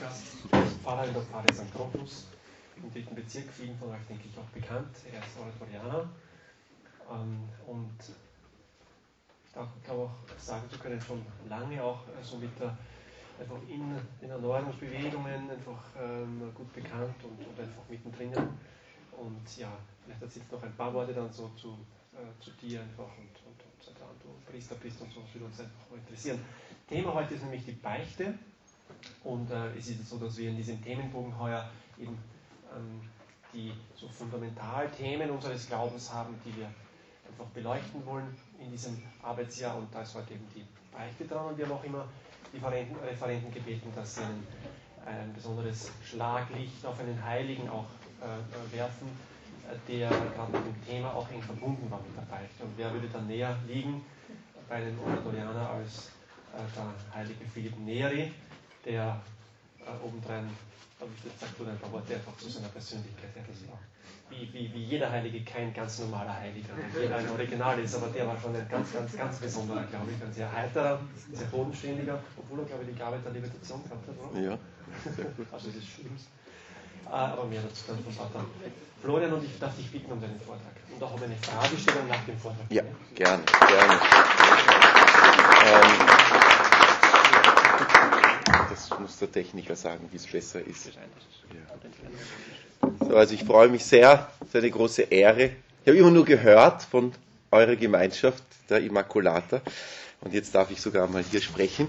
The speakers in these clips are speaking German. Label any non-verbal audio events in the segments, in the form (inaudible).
Gast Pfarrer in der Pfarre St. Krokus im dritten Bezirk, vielen von euch denke ich auch bekannt. Er ist Oratorianer ähm, und ich glaube auch sagen zu können, schon lange auch so also mit der einfach in den Erneuerungsbewegungen einfach ähm, gut bekannt und, und, einfach mittendrin. Und ja, vielleicht erzählst du noch ein paar Worte dann so zu, äh, zu dir einfach und, und, und seit du Priester bist und so, das würde uns einfach interessieren. Thema heute ist nämlich die Beichte. Und äh, es ist so, dass wir in diesem Themenbogen heuer eben ähm, die so Fundamentalthemen unseres Glaubens haben, die wir einfach beleuchten wollen in diesem Arbeitsjahr. Und da ist heute eben die Beichte dran. Und wir haben auch immer die Referenten, Referenten gebeten, dass sie ein, ein besonderes Schlaglicht auf einen Heiligen auch äh, werfen, äh, der gerade mit dem Thema auch eng verbunden war mit der Beichte. Und wer würde da näher liegen bei einem Oratorianer als äh, der heilige Philipp Neri, der äh, obendrein, ich, jetzt sagt du ein paar Worte einfach zu seiner Persönlichkeit. Ja, das war wie, wie, wie jeder Heilige kein ganz normaler Heiliger, jeder ein Original ist, aber der war schon ein ganz, ganz, ganz besonderer, glaube ich, ein sehr heiterer, sehr bodenständiger, obwohl er, glaube ich, die Gabe der Levitation gehabt hat, oder? Ja. (laughs) also das ist Schlimmes. Äh, aber mehr dazu dann von Vater Florian und ich darf dich bitten um deinen Vortrag. Und auch um eine Fragestellung nach dem Vortrag. Ja, gerne, gerne. Ähm, das muss der Techniker sagen, wie es besser ist. Ja. So, also ich freue mich sehr, es ist eine große Ehre. Ich habe immer nur gehört von eurer Gemeinschaft, der Immaculata. Und jetzt darf ich sogar mal hier sprechen.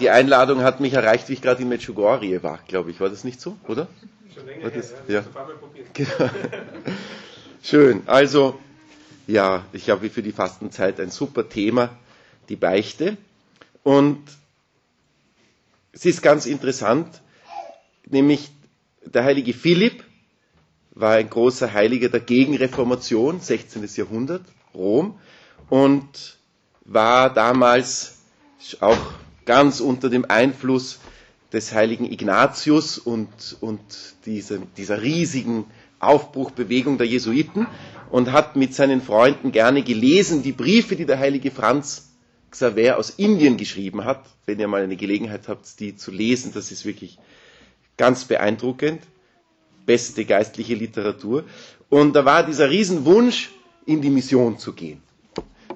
Die Einladung hat mich erreicht, wie ich gerade in Medjugorje war, glaube ich. War das nicht so, oder? Schon länger das, her, ja. Genau. Schön. Also, ja, ich habe für die Fastenzeit ein super Thema, die Beichte. Und es ist ganz interessant, nämlich der heilige Philipp war ein großer Heiliger der Gegenreformation, 16. Jahrhundert, Rom, und war damals auch ganz unter dem Einfluss des heiligen Ignatius und, und diese, dieser riesigen Aufbruchbewegung der Jesuiten und hat mit seinen Freunden gerne gelesen die Briefe, die der heilige Franz Xaver aus Indien geschrieben hat. Wenn ihr mal eine Gelegenheit habt, die zu lesen, das ist wirklich ganz beeindruckend. Beste geistliche Literatur. Und da war dieser Riesenwunsch, in die Mission zu gehen.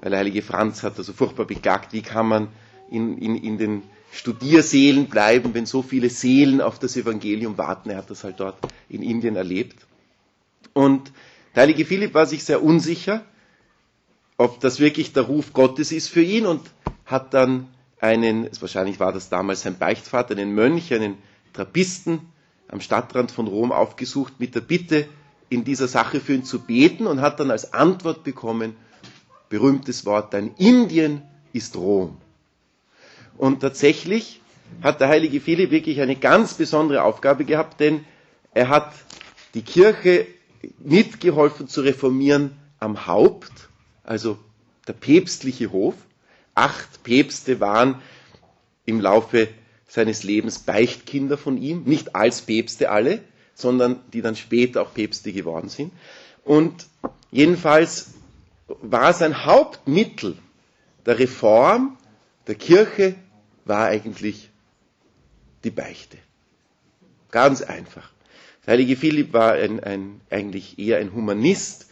Weil der heilige Franz hat also furchtbar beklagt, wie kann man in, in, in den Studierseelen bleiben, wenn so viele Seelen auf das Evangelium warten. Er hat das halt dort in Indien erlebt. Und der heilige Philipp war sich sehr unsicher, ob das wirklich der Ruf Gottes ist für ihn und hat dann einen, wahrscheinlich war das damals sein Beichtvater, einen Mönch, einen Trappisten am Stadtrand von Rom aufgesucht mit der Bitte, in dieser Sache für ihn zu beten und hat dann als Antwort bekommen, berühmtes Wort, dein Indien ist Rom. Und tatsächlich hat der heilige Philipp wirklich eine ganz besondere Aufgabe gehabt, denn er hat die Kirche mitgeholfen zu reformieren am Haupt, also der päpstliche Hof. Acht Päpste waren im Laufe seines Lebens Beichtkinder von ihm, nicht als Päpste alle, sondern die dann später auch Päpste geworden sind. Und jedenfalls war sein Hauptmittel der Reform der Kirche war eigentlich die Beichte. Ganz einfach. Der heilige Philipp war ein, ein, eigentlich eher ein Humanist,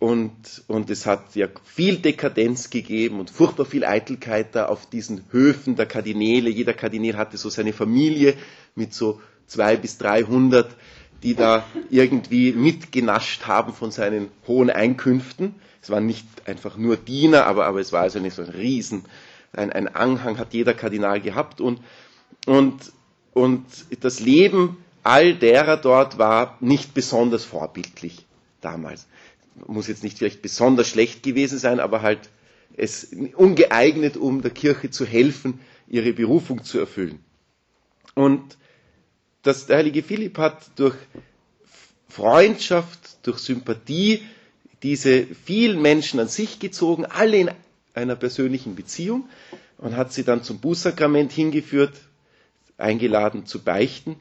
und, und es hat ja viel Dekadenz gegeben und furchtbar viel Eitelkeit da auf diesen Höfen der Kardinäle. Jeder Kardinäl hatte so seine Familie mit so zwei bis dreihundert, die da irgendwie mitgenascht haben von seinen hohen Einkünften. Es waren nicht einfach nur Diener, aber, aber es war also nicht so ein Riesen, ein, ein Anhang hat jeder Kardinal gehabt und, und, und das Leben all derer dort war nicht besonders vorbildlich damals muss jetzt nicht vielleicht besonders schlecht gewesen sein, aber halt es ungeeignet, um der Kirche zu helfen, ihre Berufung zu erfüllen. Und das, der heilige Philipp hat durch Freundschaft, durch Sympathie diese vielen Menschen an sich gezogen, alle in einer persönlichen Beziehung und hat sie dann zum Bußsakrament hingeführt, eingeladen zu beichten.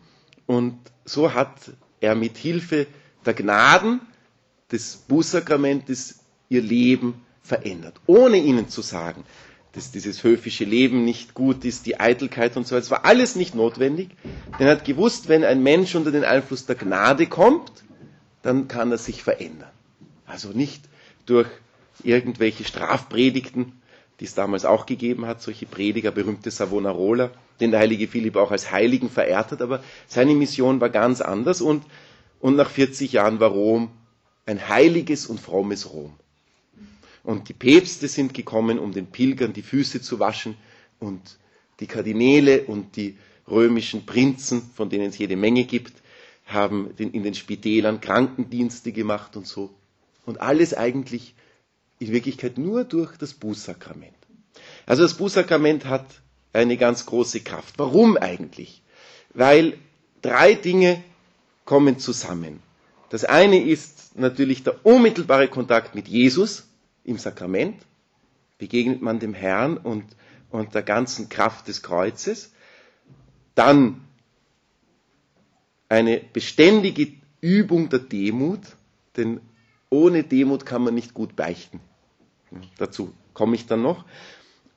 Und so hat er mit Hilfe der Gnaden des Bußsakramentes ihr Leben verändert, ohne ihnen zu sagen, dass dieses höfische Leben nicht gut ist, die Eitelkeit und so weiter. Es war alles nicht notwendig. Denn er hat gewusst, wenn ein Mensch unter den Einfluss der Gnade kommt, dann kann er sich verändern. Also nicht durch irgendwelche Strafpredigten, die es damals auch gegeben hat, solche Prediger, berühmte Savonarola, den der heilige Philipp auch als Heiligen verehrt hat, aber seine Mission war ganz anders und, und nach 40 Jahren war Rom ein heiliges und frommes Rom. Und die Päpste sind gekommen, um den Pilgern die Füße zu waschen und die Kardinäle und die römischen Prinzen, von denen es jede Menge gibt, haben in den Spitälern Krankendienste gemacht und so. Und alles eigentlich in Wirklichkeit nur durch das Bußsakrament. Also das Bußsakrament hat eine ganz große Kraft. Warum eigentlich? Weil drei Dinge kommen zusammen. Das eine ist natürlich der unmittelbare Kontakt mit Jesus im Sakrament. Begegnet man dem Herrn und, und der ganzen Kraft des Kreuzes. Dann eine beständige Übung der Demut, denn ohne Demut kann man nicht gut beichten. Dazu komme ich dann noch.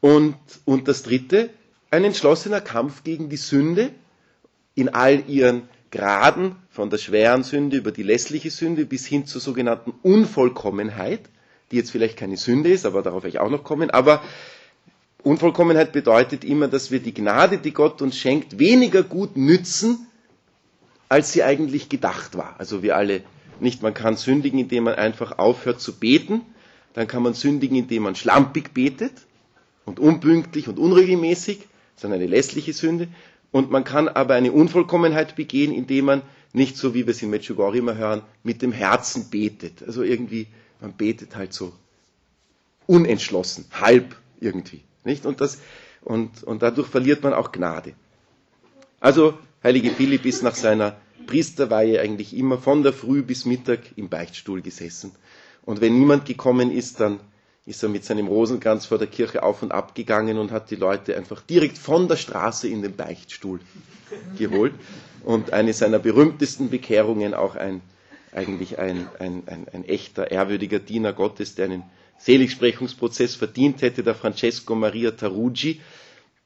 Und, und das dritte, ein entschlossener Kampf gegen die Sünde in all ihren Graden, von der schweren Sünde über die lässliche Sünde bis hin zur sogenannten Unvollkommenheit, die jetzt vielleicht keine Sünde ist, aber darauf werde ich auch noch kommen. Aber Unvollkommenheit bedeutet immer, dass wir die Gnade, die Gott uns schenkt, weniger gut nützen, als sie eigentlich gedacht war. Also wir alle nicht, man kann sündigen, indem man einfach aufhört zu beten, dann kann man sündigen, indem man schlampig betet und unpünktlich und unregelmäßig, das ist eine lässliche Sünde. Und man kann aber eine Unvollkommenheit begehen, indem man nicht so, wie wir es in Medjugorje immer hören, mit dem Herzen betet. Also irgendwie, man betet halt so unentschlossen, halb irgendwie. Nicht? Und, das, und, und dadurch verliert man auch Gnade. Also, Heilige Philipp ist nach seiner Priesterweihe eigentlich immer von der Früh bis Mittag im Beichtstuhl gesessen und wenn niemand gekommen ist, dann ist er mit seinem Rosenkranz vor der Kirche auf und ab gegangen und hat die Leute einfach direkt von der Straße in den Beichtstuhl geholt. Und eine seiner berühmtesten Bekehrungen, auch ein, eigentlich ein, ein, ein, ein echter, ehrwürdiger Diener Gottes, der einen Seligsprechungsprozess verdient hätte, der Francesco Maria Tarugi,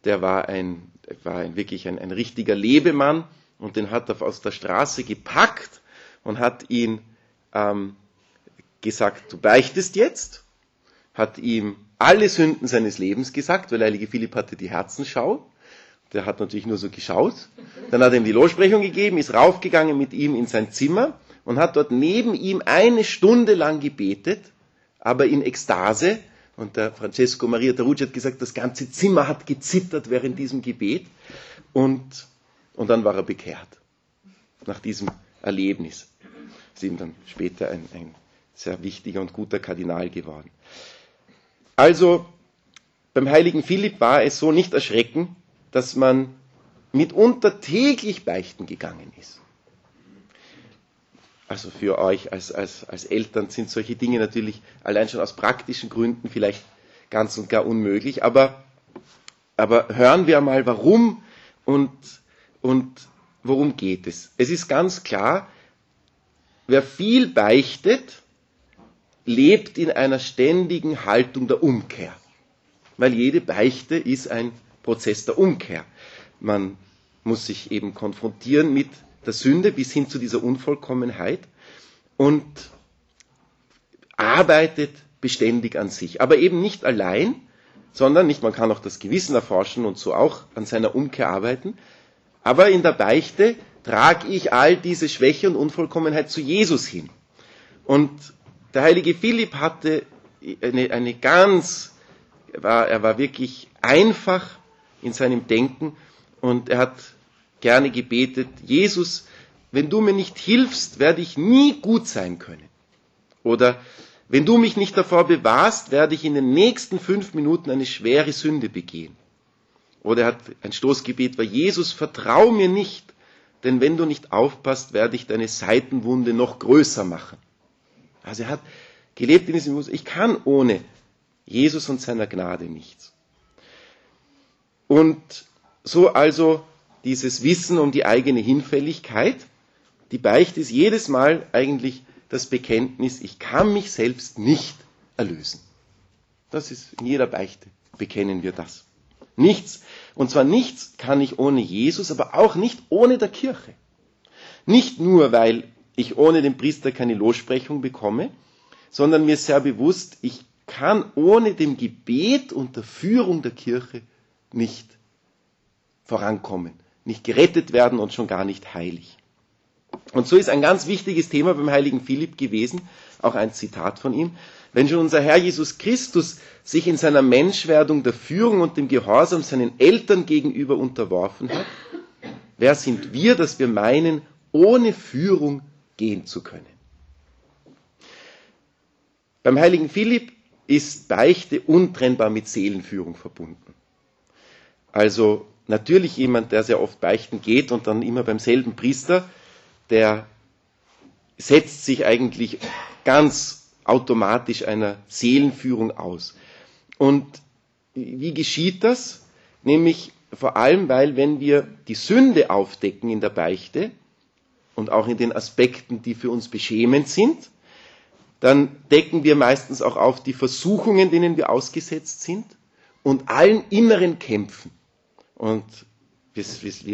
der war ein, war ein wirklich ein, ein richtiger Lebemann und den hat er aus der Straße gepackt und hat ihn ähm, gesagt, du beichtest jetzt, hat ihm alle Sünden seines Lebens gesagt, weil Heilige Philipp hatte die Herzenschau. Der hat natürlich nur so geschaut. Dann hat er ihm die Lossprechung gegeben, ist raufgegangen mit ihm in sein Zimmer und hat dort neben ihm eine Stunde lang gebetet, aber in Ekstase. Und der Francesco Maria Tarucci hat gesagt, das ganze Zimmer hat gezittert während diesem Gebet. Und, und dann war er bekehrt. Nach diesem Erlebnis. ist ihm dann später ein, ein sehr wichtiger und guter Kardinal geworden. Also beim heiligen Philipp war es so nicht erschrecken, dass man mitunter täglich beichten gegangen ist. Also für euch als, als, als Eltern sind solche Dinge natürlich allein schon aus praktischen Gründen vielleicht ganz und gar unmöglich, aber, aber hören wir mal, warum und, und worum geht es. Es ist ganz klar, wer viel beichtet, lebt in einer ständigen Haltung der Umkehr. Weil jede Beichte ist ein Prozess der Umkehr. Man muss sich eben konfrontieren mit der Sünde bis hin zu dieser Unvollkommenheit und arbeitet beständig an sich. Aber eben nicht allein, sondern nicht, man kann auch das Gewissen erforschen und so auch an seiner Umkehr arbeiten. Aber in der Beichte trage ich all diese Schwäche und Unvollkommenheit zu Jesus hin. Und der heilige Philipp hatte eine, eine ganz, war, er war wirklich einfach in seinem Denken und er hat gerne gebetet, Jesus, wenn du mir nicht hilfst, werde ich nie gut sein können. Oder wenn du mich nicht davor bewahrst, werde ich in den nächsten fünf Minuten eine schwere Sünde begehen. Oder er hat ein Stoßgebet war, Jesus, vertrau mir nicht, denn wenn du nicht aufpasst, werde ich deine Seitenwunde noch größer machen. Also er hat gelebt in diesem Bewusstsein, ich kann ohne Jesus und seiner Gnade nichts. Und so also dieses Wissen um die eigene Hinfälligkeit, die Beichte ist jedes Mal eigentlich das Bekenntnis, ich kann mich selbst nicht erlösen. Das ist in jeder Beichte, bekennen wir das. Nichts, Und zwar nichts kann ich ohne Jesus, aber auch nicht ohne der Kirche. Nicht nur, weil ich ohne den Priester keine Lossprechung bekomme, sondern mir sehr bewusst, ich kann ohne dem Gebet und der Führung der Kirche nicht vorankommen, nicht gerettet werden und schon gar nicht heilig. Und so ist ein ganz wichtiges Thema beim heiligen Philipp gewesen, auch ein Zitat von ihm, wenn schon unser Herr Jesus Christus sich in seiner Menschwerdung der Führung und dem Gehorsam seinen Eltern gegenüber unterworfen hat, wer sind wir, dass wir meinen, ohne Führung gehen zu können? Beim heiligen Philipp ist Beichte untrennbar mit Seelenführung verbunden. Also natürlich jemand, der sehr oft beichten geht und dann immer beim selben Priester, der setzt sich eigentlich ganz automatisch einer Seelenführung aus. Und wie geschieht das? Nämlich vor allem, weil wenn wir die Sünde aufdecken in der Beichte und auch in den Aspekten, die für uns beschämend sind, dann decken wir meistens auch auf die Versuchungen, denen wir ausgesetzt sind und allen inneren Kämpfen. Und wir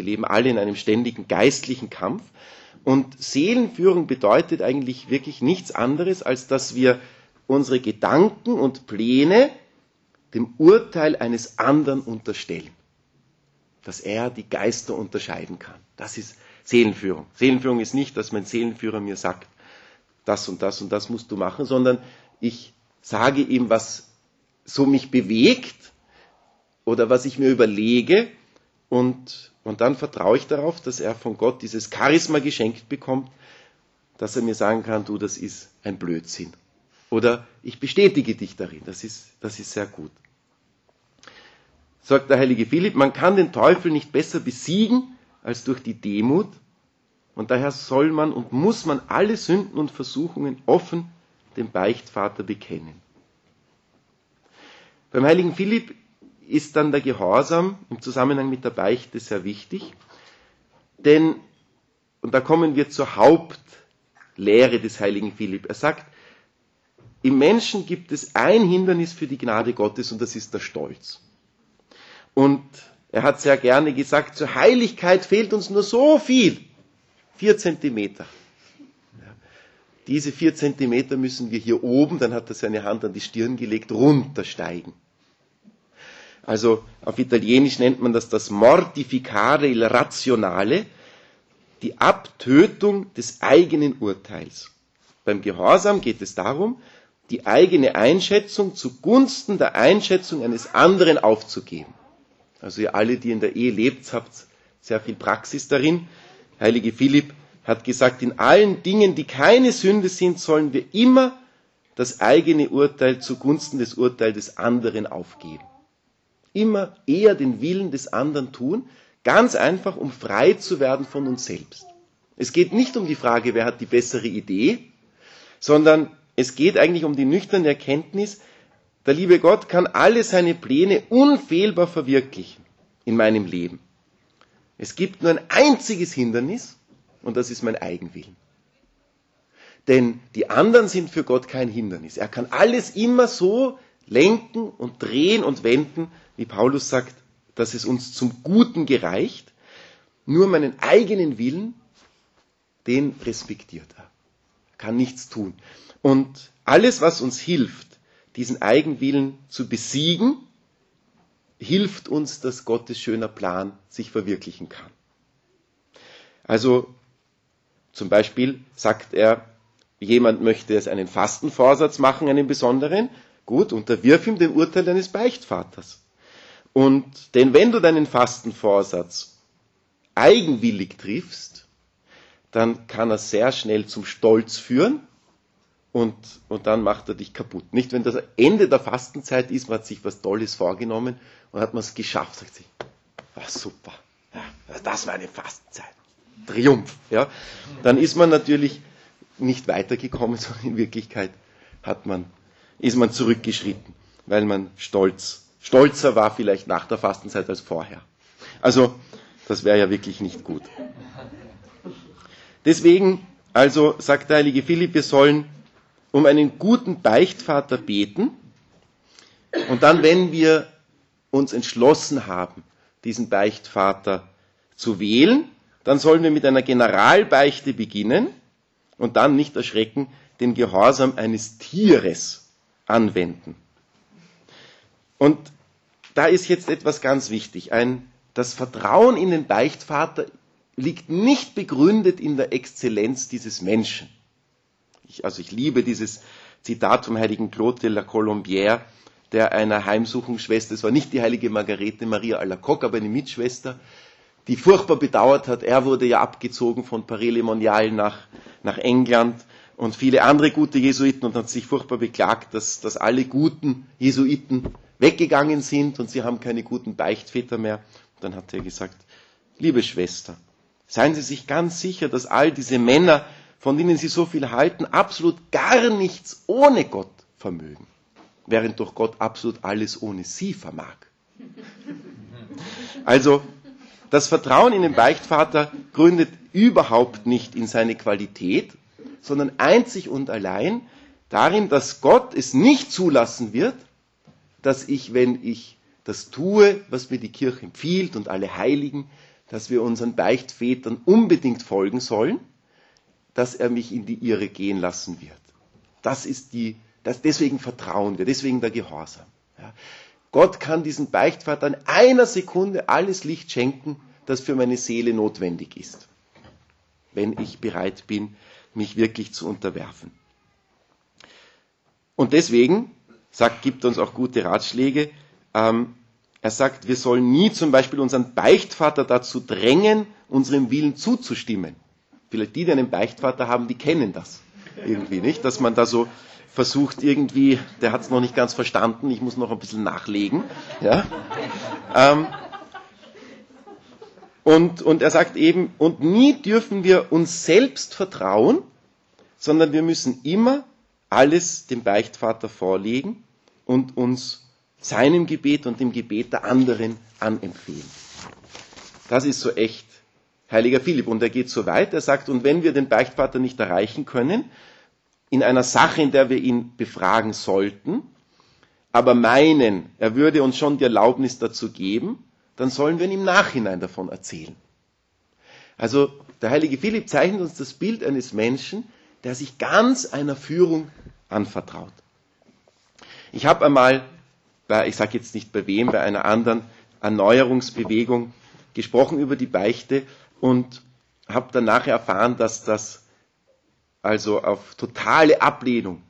leben alle in einem ständigen geistlichen Kampf. Und Seelenführung bedeutet eigentlich wirklich nichts anderes, als dass wir unsere Gedanken und Pläne dem Urteil eines anderen unterstellen. Dass er die Geister unterscheiden kann. Das ist Seelenführung. Seelenführung ist nicht, dass mein Seelenführer mir sagt, das und das und das musst du machen, sondern ich sage ihm, was so mich bewegt oder was ich mir überlege und, und dann vertraue ich darauf, dass er von Gott dieses Charisma geschenkt bekommt, dass er mir sagen kann, du, das ist ein Blödsinn. Oder ich bestätige dich darin, das ist, das ist sehr gut. Sagt der heilige Philipp, man kann den Teufel nicht besser besiegen als durch die Demut und daher soll man und muss man alle Sünden und Versuchungen offen dem Beichtvater bekennen. Beim heiligen Philipp ist dann der Gehorsam im Zusammenhang mit der Beichte sehr wichtig, denn, und da kommen wir zur Hauptlehre des heiligen Philipp, er sagt, im Menschen gibt es ein Hindernis für die Gnade Gottes und das ist der Stolz. Und er hat sehr gerne gesagt, zur Heiligkeit fehlt uns nur so viel. Vier Zentimeter. Diese vier Zentimeter müssen wir hier oben, dann hat er seine Hand an die Stirn gelegt, runtersteigen. Also auf Italienisch nennt man das das Mortificare il Razionale, die Abtötung des eigenen Urteils. Beim Gehorsam geht es darum, die eigene Einschätzung zugunsten der Einschätzung eines anderen aufzugeben. Also ihr alle, die in der Ehe lebt, habt sehr viel Praxis darin. Heilige Philipp hat gesagt, in allen Dingen, die keine Sünde sind, sollen wir immer das eigene Urteil zugunsten des Urteils des anderen aufgeben. Immer eher den Willen des anderen tun, ganz einfach, um frei zu werden von uns selbst. Es geht nicht um die Frage, wer hat die bessere Idee, sondern es geht eigentlich um die nüchterne Erkenntnis, der liebe Gott kann alle seine Pläne unfehlbar verwirklichen in meinem Leben. Es gibt nur ein einziges Hindernis und das ist mein Eigenwillen. Denn die anderen sind für Gott kein Hindernis. Er kann alles immer so lenken und drehen und wenden, wie Paulus sagt, dass es uns zum Guten gereicht. Nur meinen eigenen Willen, den respektiert er. Er kann nichts tun. Und alles, was uns hilft, diesen Eigenwillen zu besiegen, hilft uns, dass Gottes schöner Plan sich verwirklichen kann. Also zum Beispiel sagt er, jemand möchte es einen Fastenvorsatz machen, einen besonderen, gut, unterwirf ihm dem Urteil deines Beichtvaters. Und denn wenn du deinen Fastenvorsatz eigenwillig triffst, dann kann er sehr schnell zum Stolz führen und, und dann macht er dich kaputt. Nicht, wenn das Ende der Fastenzeit ist, man hat sich was Tolles vorgenommen und hat man es geschafft, sagt sich, war super, ja, das war eine Fastenzeit. Triumph. Ja. Dann ist man natürlich nicht weitergekommen, (laughs) sondern in Wirklichkeit hat man, ist man zurückgeschritten, weil man stolz, stolzer war vielleicht nach der Fastenzeit als vorher. Also, das wäre ja wirklich nicht gut. Deswegen, also sagt der heilige Philipp, wir sollen um einen guten Beichtvater beten und dann, wenn wir uns entschlossen haben, diesen Beichtvater zu wählen, dann sollen wir mit einer Generalbeichte beginnen und dann nicht erschrecken, den Gehorsam eines Tieres anwenden. Und da ist jetzt etwas ganz wichtig. Ein, das Vertrauen in den Beichtvater liegt nicht begründet in der Exzellenz dieses Menschen. Ich, also ich liebe dieses Zitat vom heiligen Claude de la Colombière, der einer Heimsuchungsschwester, es war nicht die heilige Margarete Maria Alacoque, aber eine Mitschwester, die furchtbar bedauert hat, er wurde ja abgezogen von Paris-le-Monial nach, nach England und viele andere gute Jesuiten und hat sich furchtbar beklagt, dass, dass alle guten Jesuiten weggegangen sind und sie haben keine guten Beichtväter mehr. Und dann hat er gesagt, liebe Schwester, seien Sie sich ganz sicher, dass all diese Männer, von denen Sie so viel halten, absolut gar nichts ohne Gott vermögen, während doch Gott absolut alles ohne Sie vermag. (laughs) Also das Vertrauen in den Beichtvater gründet überhaupt nicht in seine Qualität, sondern einzig und allein darin, dass Gott es nicht zulassen wird, dass ich, wenn ich das tue, was mir die Kirche empfiehlt und alle Heiligen, dass wir unseren Beichtvätern unbedingt folgen sollen, dass er mich in die Irre gehen lassen wird. Das ist die, das, deswegen vertrauen wir, deswegen der Gehorsam. Ja. Gott kann diesen Beichtvater in einer Sekunde alles Licht schenken, das für meine Seele notwendig ist, wenn ich bereit bin, mich wirklich zu unterwerfen. Und deswegen sagt, gibt uns auch gute Ratschläge. Ähm, er sagt, wir sollen nie zum Beispiel unseren Beichtvater dazu drängen, unserem Willen zuzustimmen. Vielleicht die, die einen Beichtvater haben, die kennen das irgendwie nicht, dass man da so versucht irgendwie, der hat es noch nicht ganz verstanden, ich muss noch ein bisschen nachlegen. Ja? Ähm, und, und er sagt eben, und nie dürfen wir uns selbst vertrauen, sondern wir müssen immer alles dem Beichtvater vorlegen und uns seinem Gebet und dem Gebet der anderen anempfehlen. Das ist so echt heiliger Philipp. Und er geht so weit, er sagt, und wenn wir den Beichtvater nicht erreichen können, in einer Sache, in der wir ihn befragen sollten, aber meinen, er würde uns schon die Erlaubnis dazu geben, dann sollen wir ihn im Nachhinein davon erzählen. Also der heilige Philipp zeichnet uns das Bild eines Menschen, der sich ganz einer Führung anvertraut. Ich habe einmal, bei, ich sage jetzt nicht bei wem, bei einer anderen Erneuerungsbewegung gesprochen über die Beichte und habe dann nachher erfahren, dass das also auf totale Ablehnung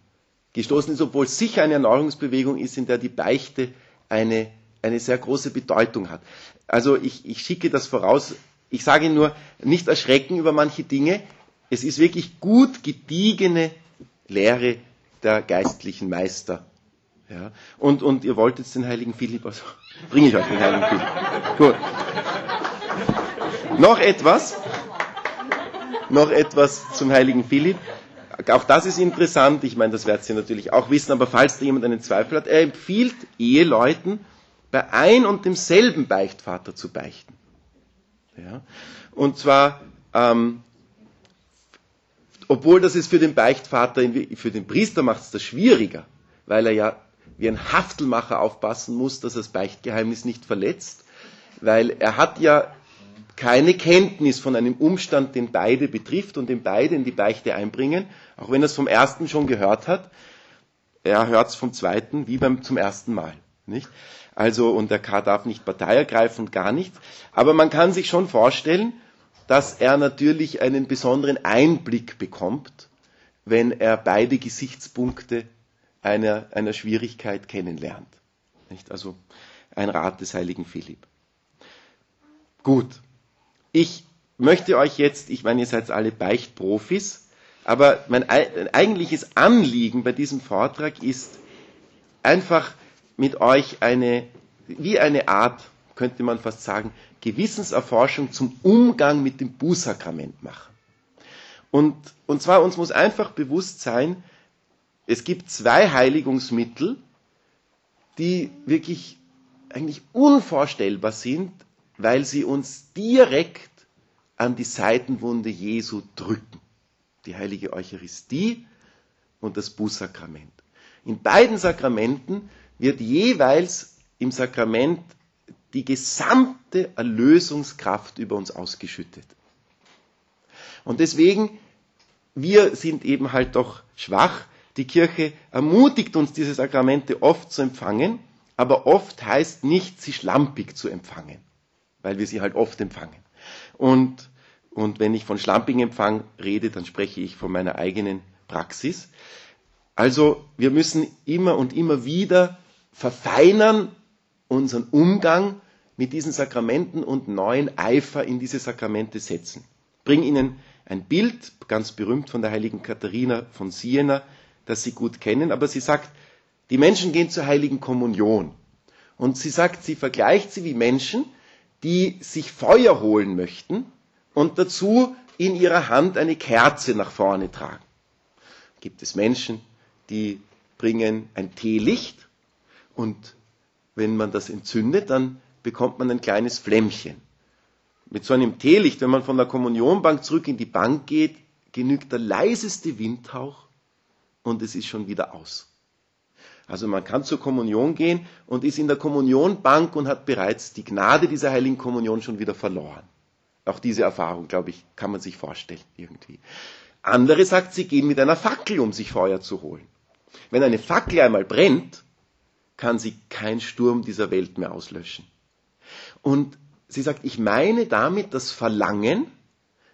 gestoßen ist, obwohl sicher eine Erneuerungsbewegung ist, in der die Beichte eine, eine sehr große Bedeutung hat. Also ich, ich schicke das voraus. Ich sage nur, nicht erschrecken über manche Dinge. Es ist wirklich gut gediegene Lehre der geistlichen Meister. Ja. Und, und ihr wollt jetzt den heiligen Philipp, also bringe ich euch den heiligen Philipp. Gut. Noch etwas noch etwas zum heiligen Philipp. Auch das ist interessant. Ich meine, das werdet ihr natürlich auch wissen, aber falls da jemand einen Zweifel hat, er empfiehlt Eheleuten, bei ein und demselben Beichtvater zu beichten. Ja? Und zwar, ähm, obwohl das ist für den Beichtvater, für den Priester macht es das schwieriger, weil er ja wie ein Haftelmacher aufpassen muss, dass er das Beichtgeheimnis nicht verletzt, weil er hat ja keine Kenntnis von einem Umstand, den beide betrifft und den beide in die Beichte einbringen, auch wenn er es vom ersten schon gehört hat. Er hört es vom zweiten wie beim zum ersten Mal, nicht? Also und der K darf nicht Partei ergreifen gar nichts. Aber man kann sich schon vorstellen, dass er natürlich einen besonderen Einblick bekommt, wenn er beide Gesichtspunkte einer, einer Schwierigkeit kennenlernt. Nicht? Also ein Rat des heiligen Philipp. Gut, ich möchte euch jetzt, ich meine, ihr seid alle Beichtprofis, aber mein eigentliches Anliegen bei diesem Vortrag ist einfach mit euch eine, wie eine Art, könnte man fast sagen, Gewissenserforschung zum Umgang mit dem Bußsakrament machen. Und, und zwar uns muss einfach bewusst sein, es gibt zwei Heiligungsmittel, die wirklich eigentlich unvorstellbar sind, weil sie uns direkt an die Seitenwunde Jesu drücken. Die heilige Eucharistie und das Bußsakrament. In beiden Sakramenten wird jeweils im Sakrament die gesamte Erlösungskraft über uns ausgeschüttet. Und deswegen, wir sind eben halt doch schwach. Die Kirche ermutigt uns, diese Sakramente oft zu empfangen, aber oft heißt nicht, sie schlampig zu empfangen, weil wir sie halt oft empfangen. Und, und wenn ich von schlampigen Empfang rede, dann spreche ich von meiner eigenen Praxis. Also wir müssen immer und immer wieder verfeinern unseren Umgang mit diesen Sakramenten und neuen Eifer in diese Sakramente setzen. Ich bringe Ihnen ein Bild, ganz berühmt von der heiligen Katharina von Siena, das Sie gut kennen, aber sie sagt, die Menschen gehen zur heiligen Kommunion. Und sie sagt, sie vergleicht sie wie Menschen, die sich Feuer holen möchten und dazu in ihrer Hand eine Kerze nach vorne tragen. Gibt es Menschen, die bringen ein Teelicht und wenn man das entzündet, dann bekommt man ein kleines Flämmchen. Mit so einem Teelicht, wenn man von der Kommunionbank zurück in die Bank geht, genügt der leiseste Windhauch und es ist schon wieder aus. Also man kann zur Kommunion gehen und ist in der Kommunionbank und hat bereits die Gnade dieser heiligen Kommunion schon wieder verloren. Auch diese Erfahrung, glaube ich, kann man sich vorstellen irgendwie. Andere sagt, sie gehen mit einer Fackel, um sich Feuer zu holen. Wenn eine Fackel einmal brennt, kann sie kein Sturm dieser Welt mehr auslöschen. Und sie sagt, ich meine damit das Verlangen,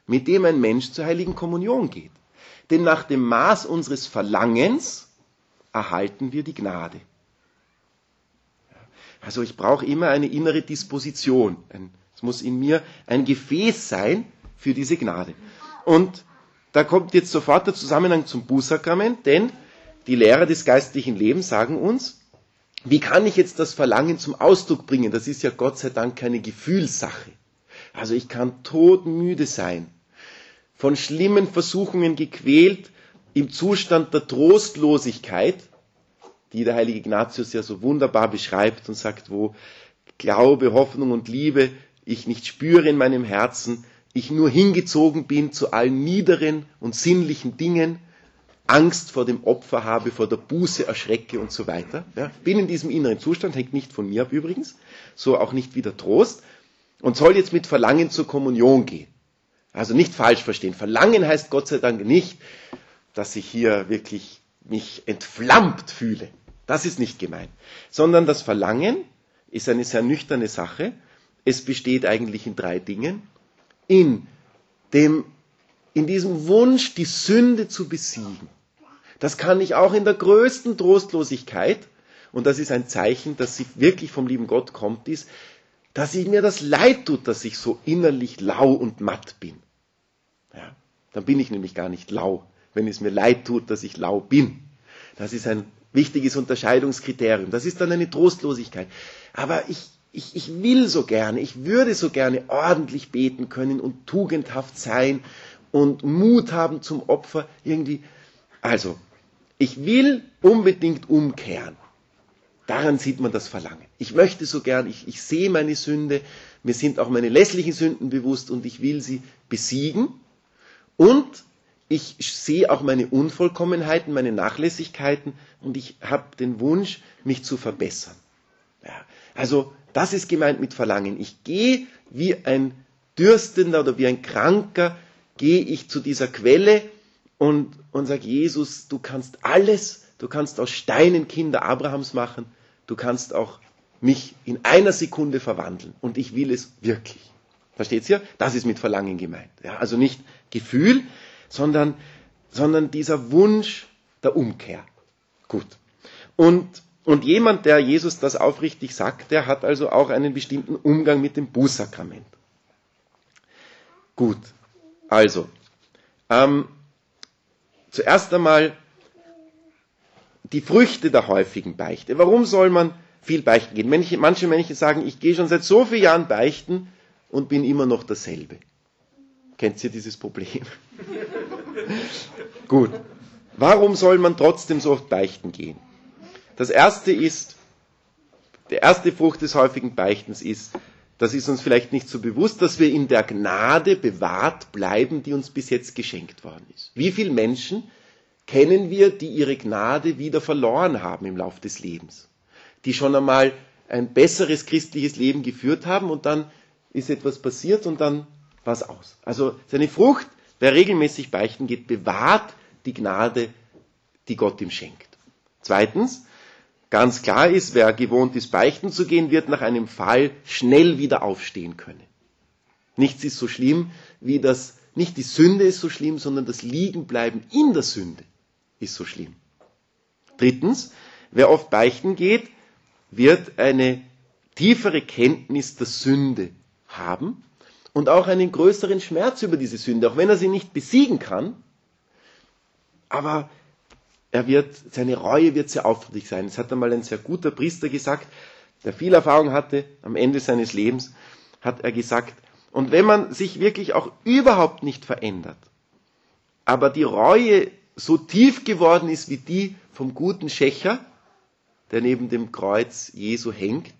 mit dem ein Mensch zur heiligen Kommunion geht. Denn nach dem Maß unseres Verlangens erhalten wir die Gnade. Also ich brauche immer eine innere Disposition. Es muss in mir ein Gefäß sein für diese Gnade. Und da kommt jetzt sofort der Zusammenhang zum Bußsakrament, denn die Lehrer des geistlichen Lebens sagen uns, wie kann ich jetzt das Verlangen zum Ausdruck bringen? Das ist ja Gott sei Dank keine Gefühlssache. Also ich kann todmüde sein, von schlimmen Versuchungen gequält, im Zustand der Trostlosigkeit, die der heilige Ignatius ja so wunderbar beschreibt und sagt, wo Glaube, Hoffnung und Liebe ich nicht spüre in meinem Herzen, ich nur hingezogen bin zu allen niederen und sinnlichen Dingen, Angst vor dem Opfer habe, vor der Buße erschrecke und so weiter. Ja, bin in diesem inneren Zustand, hängt nicht von mir ab übrigens, so auch nicht wieder Trost und soll jetzt mit Verlangen zur Kommunion gehen. Also nicht falsch verstehen. Verlangen heißt Gott sei Dank nicht, dass ich hier wirklich mich entflammt fühle. Das ist nicht gemeint. Sondern das Verlangen ist eine sehr nüchterne Sache. Es besteht eigentlich in drei Dingen in dem, in diesem Wunsch, die Sünde zu besiegen. Das kann ich auch in der größten Trostlosigkeit, und das ist ein Zeichen, dass sie wirklich vom lieben Gott kommt, ist, dass ich mir das leid tut, dass ich so innerlich lau und matt bin. Ja, dann bin ich nämlich gar nicht lau, wenn es mir leid tut, dass ich lau bin. Das ist ein wichtiges Unterscheidungskriterium. Das ist dann eine Trostlosigkeit. Aber ich, ich, ich will so gerne, ich würde so gerne ordentlich beten können und tugendhaft sein und Mut haben zum Opfer irgendwie. Also, ich will unbedingt umkehren. Daran sieht man das Verlangen. Ich möchte so gern, ich, ich sehe meine Sünde, mir sind auch meine lässlichen Sünden bewusst und ich will sie besiegen. Und ich sehe auch meine Unvollkommenheiten, meine Nachlässigkeiten und ich habe den Wunsch, mich zu verbessern. Ja, also das ist gemeint mit Verlangen. Ich gehe wie ein Dürstender oder wie ein Kranker, gehe ich zu dieser Quelle und, und sage, Jesus, du kannst alles, du kannst aus Steinen Kinder Abrahams machen, du kannst auch mich in einer Sekunde verwandeln und ich will es wirklich. Versteht ihr? Das ist mit Verlangen gemeint. Ja, also nicht Gefühl, sondern, sondern dieser Wunsch der Umkehr. Gut. Und und jemand, der Jesus das aufrichtig sagt, der hat also auch einen bestimmten Umgang mit dem Bußsakrament. Gut, also, ähm, zuerst einmal die Früchte der häufigen Beichte. Warum soll man viel beichten gehen? Manche, manche Menschen sagen, ich gehe schon seit so vielen Jahren beichten und bin immer noch dasselbe. Kennt ihr dieses Problem? Gut. Warum soll man trotzdem so oft beichten gehen? Das erste ist, der erste Frucht des häufigen Beichtens ist, das ist uns vielleicht nicht so bewusst, dass wir in der Gnade bewahrt bleiben, die uns bis jetzt geschenkt worden ist. Wie viele Menschen kennen wir, die ihre Gnade wieder verloren haben im Lauf des Lebens? Die schon einmal ein besseres christliches Leben geführt haben und dann ist etwas passiert und dann war es aus. Also seine Frucht, wer regelmäßig beichten geht, bewahrt die Gnade, die Gott ihm schenkt. Zweitens, ganz klar ist, wer gewohnt ist, beichten zu gehen, wird nach einem Fall schnell wieder aufstehen können. Nichts ist so schlimm wie das, nicht die Sünde ist so schlimm, sondern das Liegenbleiben in der Sünde ist so schlimm. Drittens, wer oft beichten geht, wird eine tiefere Kenntnis der Sünde haben und auch einen größeren Schmerz über diese Sünde, auch wenn er sie nicht besiegen kann. Aber er wird, seine Reue wird sehr aufrichtig sein. Es hat einmal ein sehr guter Priester gesagt, der viel Erfahrung hatte am Ende seines Lebens, hat er gesagt, und wenn man sich wirklich auch überhaupt nicht verändert, aber die Reue so tief geworden ist wie die vom guten Schächer, der neben dem Kreuz Jesu hängt,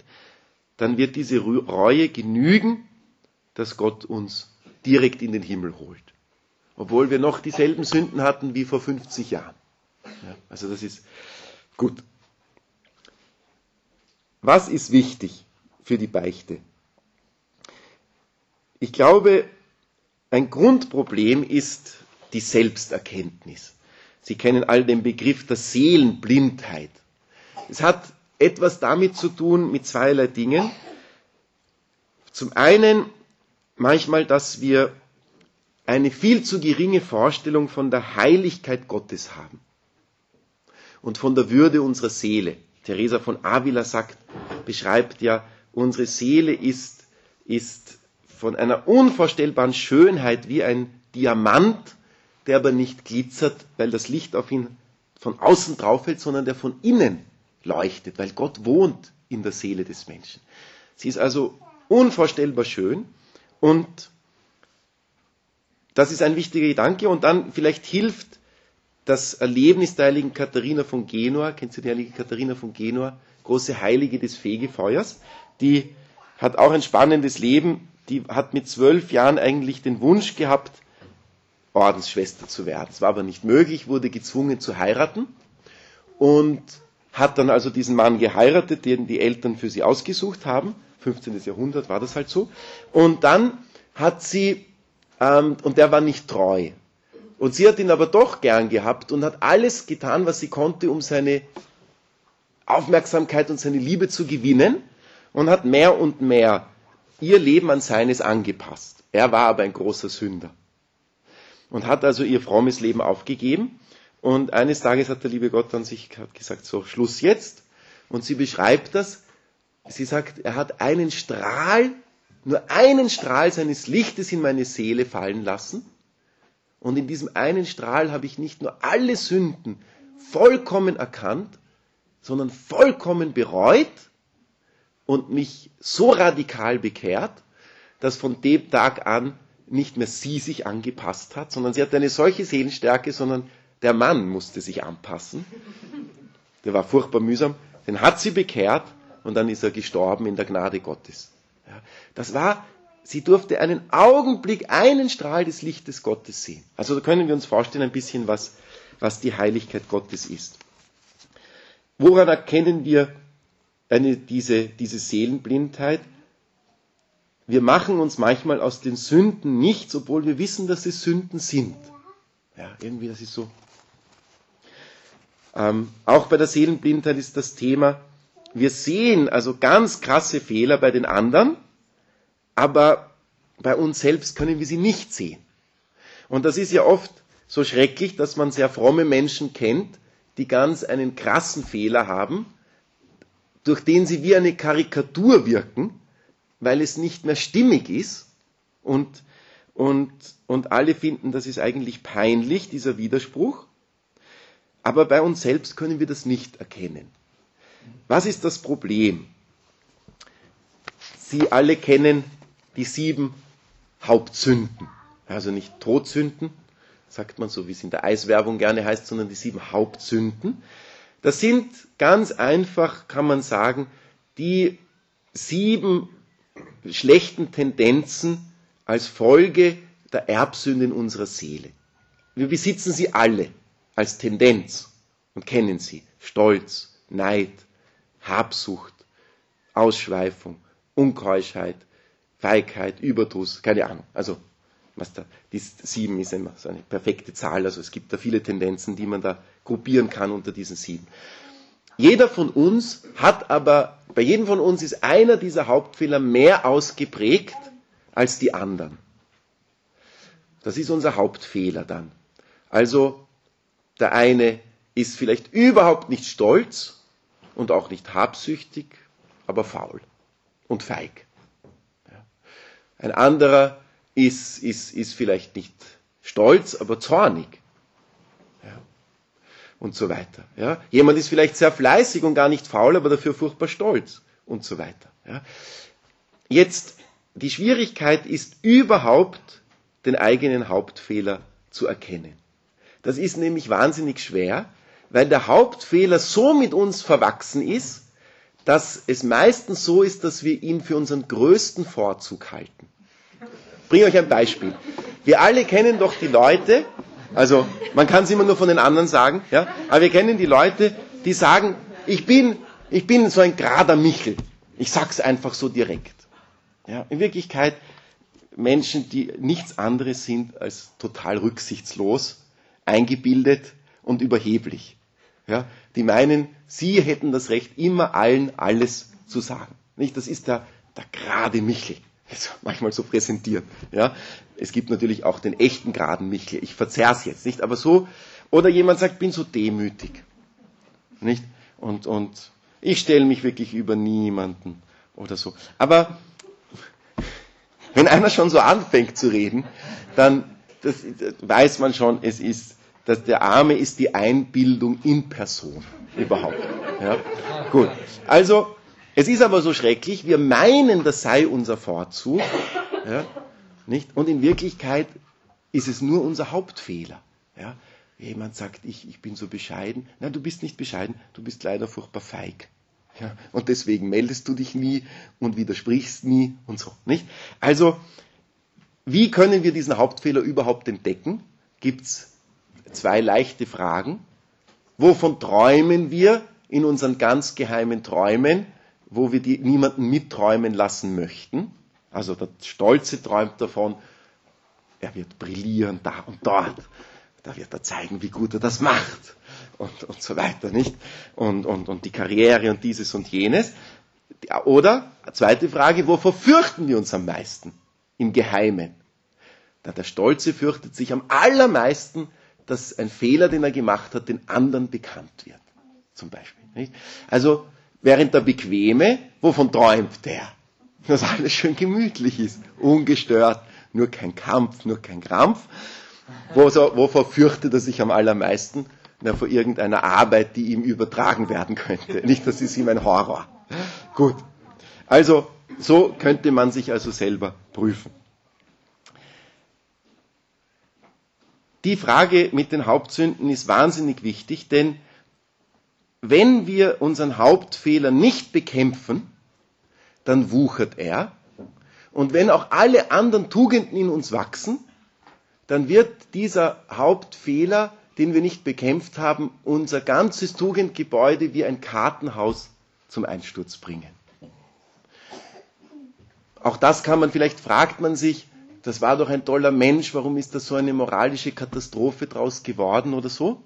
dann wird diese Reue genügen, dass Gott uns direkt in den Himmel holt. Obwohl wir noch dieselben Sünden hatten wie vor 50 Jahren. Ja, also das ist gut. Was ist wichtig für die Beichte? Ich glaube, ein Grundproblem ist die Selbsterkenntnis. Sie kennen all den Begriff der Seelenblindheit. Es hat etwas damit zu tun mit zweierlei Dingen. Zum einen manchmal, dass wir eine viel zu geringe Vorstellung von der Heiligkeit Gottes haben und von der Würde unserer Seele. Teresa von Avila sagt, beschreibt ja, unsere Seele ist, ist von einer unvorstellbaren Schönheit wie ein Diamant, der aber nicht glitzert, weil das Licht auf ihn von außen drauf fällt, sondern der von innen leuchtet, weil Gott wohnt in der Seele des Menschen. Sie ist also unvorstellbar schön und das ist ein wichtiger Gedanke. Und dann vielleicht hilft das Erlebnis der heiligen Katharina von Genua, kennst du die heilige Katharina von Genua, große Heilige des Fegefeuers, die hat auch ein spannendes Leben, die hat mit zwölf Jahren eigentlich den Wunsch gehabt, Ordensschwester zu werden. Es war aber nicht möglich, wurde gezwungen zu heiraten. Und hat dann also diesen Mann geheiratet, den die Eltern für sie ausgesucht haben. 15. Jahrhundert war das halt so. Und dann hat sie, ähm, und der war nicht treu. Und sie hat ihn aber doch gern gehabt und hat alles getan, was sie konnte, um seine Aufmerksamkeit und seine Liebe zu gewinnen und hat mehr und mehr ihr Leben an seines angepasst. Er war aber ein großer Sünder und hat also ihr frommes Leben aufgegeben und eines Tages hat der liebe Gott dann sich gesagt, so, Schluss jetzt. Und sie beschreibt das. Sie sagt, er hat einen Strahl, nur einen Strahl seines Lichtes in meine Seele fallen lassen. Und in diesem einen Strahl habe ich nicht nur alle Sünden vollkommen erkannt, sondern vollkommen bereut und mich so radikal bekehrt, dass von dem Tag an nicht mehr sie sich angepasst hat, sondern sie hat eine solche Seelenstärke, sondern der Mann musste sich anpassen. Der war furchtbar mühsam. Den hat sie bekehrt und dann ist er gestorben in der Gnade Gottes. Ja, das war, sie durfte einen Augenblick, einen Strahl des Lichtes Gottes sehen. Also da können wir uns vorstellen ein bisschen, was, was die Heiligkeit Gottes ist. Woran erkennen wir eine, diese, diese Seelenblindheit? Wir machen uns manchmal aus den Sünden nichts, obwohl wir wissen, dass es Sünden sind. Ja, irgendwie, das ist so ähm, auch bei der Seelenblindheit ist das Thema, wir sehen also ganz krasse Fehler bei den anderen, aber bei uns selbst können wir sie nicht sehen. Und das ist ja oft so schrecklich, dass man sehr fromme Menschen kennt, die ganz einen krassen Fehler haben, durch den sie wie eine Karikatur wirken, weil es nicht mehr stimmig ist und, und, und alle finden, das ist eigentlich peinlich, dieser Widerspruch. Aber bei uns selbst können wir das nicht erkennen. Was ist das Problem? Sie alle kennen die sieben Hauptsünden. Also nicht Todsünden, sagt man so, wie es in der Eiswerbung gerne heißt, sondern die sieben Hauptsünden. Das sind ganz einfach, kann man sagen, die sieben schlechten Tendenzen als Folge der Erbsünde in unserer Seele. Wir besitzen sie alle als Tendenz und kennen sie. Stolz, Neid, Habsucht, Ausschweifung, Unkeuschheit, Feigheit, Überdruss, keine Ahnung. Also, was da, die sieben ist immer so eine perfekte Zahl, also es gibt da viele Tendenzen, die man da gruppieren kann unter diesen sieben. Jeder von uns hat aber, bei jedem von uns ist einer dieser Hauptfehler mehr ausgeprägt als die anderen. Das ist unser Hauptfehler dann. Also, der eine ist vielleicht überhaupt nicht stolz und auch nicht habsüchtig, aber faul und feig. Ein anderer ist, ist, ist vielleicht nicht stolz, aber zornig. Ja. Und so weiter. Ja. Jemand ist vielleicht sehr fleißig und gar nicht faul, aber dafür furchtbar stolz. Und so weiter. Ja. Jetzt, die Schwierigkeit ist überhaupt, den eigenen Hauptfehler zu erkennen. Das ist nämlich wahnsinnig schwer, weil der Hauptfehler so mit uns verwachsen ist, dass es meistens so ist, dass wir ihn für unseren größten Vorzug halten. Ich bringe euch ein Beispiel. Wir alle kennen doch die Leute, also man kann es immer nur von den anderen sagen, ja, aber wir kennen die Leute, die sagen, ich bin, ich bin so ein gerader Michel. Ich sag's einfach so direkt. Ja, in Wirklichkeit Menschen, die nichts anderes sind als total rücksichtslos, eingebildet und überheblich. Ja, die meinen, sie hätten das Recht, immer allen alles zu sagen. Nicht? Das ist der, der gerade Michel. (laughs) Manchmal so präsentiert. Ja, es gibt natürlich auch den echten geraden Michel. Ich verzerr's jetzt nicht, aber so. Oder jemand sagt, bin so demütig. Nicht? Und, und ich stelle mich wirklich über niemanden oder so. Aber wenn einer schon so anfängt zu reden, dann das, das weiß man schon, es ist dass der Arme ist die Einbildung in Person überhaupt. Ja? Gut. Also, es ist aber so schrecklich, wir meinen, das sei unser Vorzug, ja? nicht? Und in Wirklichkeit ist es nur unser Hauptfehler. Ja? Jemand sagt, ich, ich bin so bescheiden. Nein, du bist nicht bescheiden, du bist leider furchtbar feig. Ja? Und deswegen meldest du dich nie und widersprichst nie und so. Nicht? Also, wie können wir diesen Hauptfehler überhaupt entdecken? Gibt's zwei leichte Fragen. Wovon träumen wir in unseren ganz geheimen Träumen, wo wir die niemanden mitträumen lassen möchten? Also der Stolze träumt davon, er wird brillieren da und dort. Da wird er zeigen, wie gut er das macht. Und, und so weiter, nicht? Und, und, und die Karriere und dieses und jenes. Oder, zweite Frage, wovor fürchten wir uns am meisten? Im Geheimen. Da der Stolze fürchtet sich am allermeisten dass ein Fehler, den er gemacht hat, den anderen bekannt wird. Zum Beispiel. Nicht? Also, während der Bequeme, wovon träumt der? Dass alles schön gemütlich ist, ungestört, nur kein Kampf, nur kein Krampf. Wovor fürchtet er sich am allermeisten? Na, vor irgendeiner Arbeit, die ihm übertragen werden könnte. (laughs) Nicht, das ist ihm ein Horror. Gut. Also, so könnte man sich also selber prüfen. Die Frage mit den Hauptsünden ist wahnsinnig wichtig, denn wenn wir unseren Hauptfehler nicht bekämpfen, dann wuchert er. Und wenn auch alle anderen Tugenden in uns wachsen, dann wird dieser Hauptfehler, den wir nicht bekämpft haben, unser ganzes Tugendgebäude wie ein Kartenhaus zum Einsturz bringen. Auch das kann man, vielleicht fragt man sich, das war doch ein toller Mensch, warum ist da so eine moralische Katastrophe draus geworden oder so?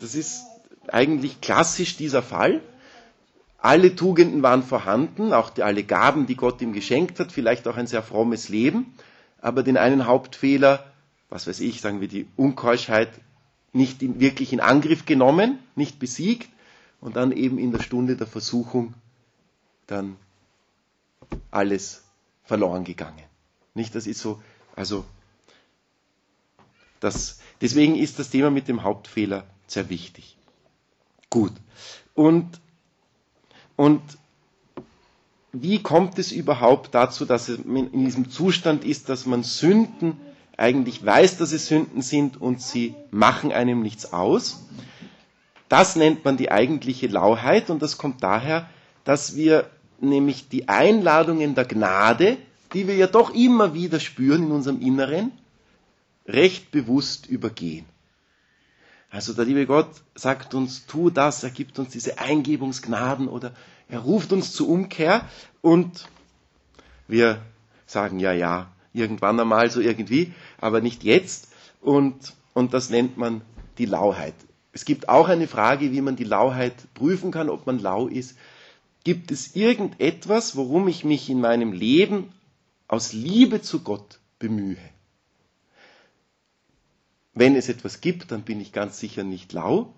Das ist eigentlich klassisch dieser Fall. Alle Tugenden waren vorhanden, auch die, alle Gaben, die Gott ihm geschenkt hat, vielleicht auch ein sehr frommes Leben, aber den einen Hauptfehler, was weiß ich, sagen wir die Unkeuschheit, nicht in, wirklich in Angriff genommen, nicht besiegt und dann eben in der Stunde der Versuchung dann alles verloren gegangen. Nicht, das ist so also das, deswegen ist das Thema mit dem Hauptfehler sehr wichtig. Gut. Und, und wie kommt es überhaupt dazu, dass es in diesem Zustand ist, dass man Sünden eigentlich weiß, dass es Sünden sind und sie machen einem nichts aus? Das nennt man die eigentliche Lauheit und das kommt daher, dass wir nämlich die Einladungen der Gnade die wir ja doch immer wieder spüren in unserem Inneren, recht bewusst übergehen. Also der liebe Gott sagt uns, tu das, er gibt uns diese Eingebungsgnaden oder er ruft uns zur Umkehr und wir sagen ja, ja, irgendwann einmal so irgendwie, aber nicht jetzt und, und das nennt man die Lauheit. Es gibt auch eine Frage, wie man die Lauheit prüfen kann, ob man lau ist. Gibt es irgendetwas, worum ich mich in meinem Leben aus Liebe zu Gott bemühe? Wenn es etwas gibt, dann bin ich ganz sicher nicht lau.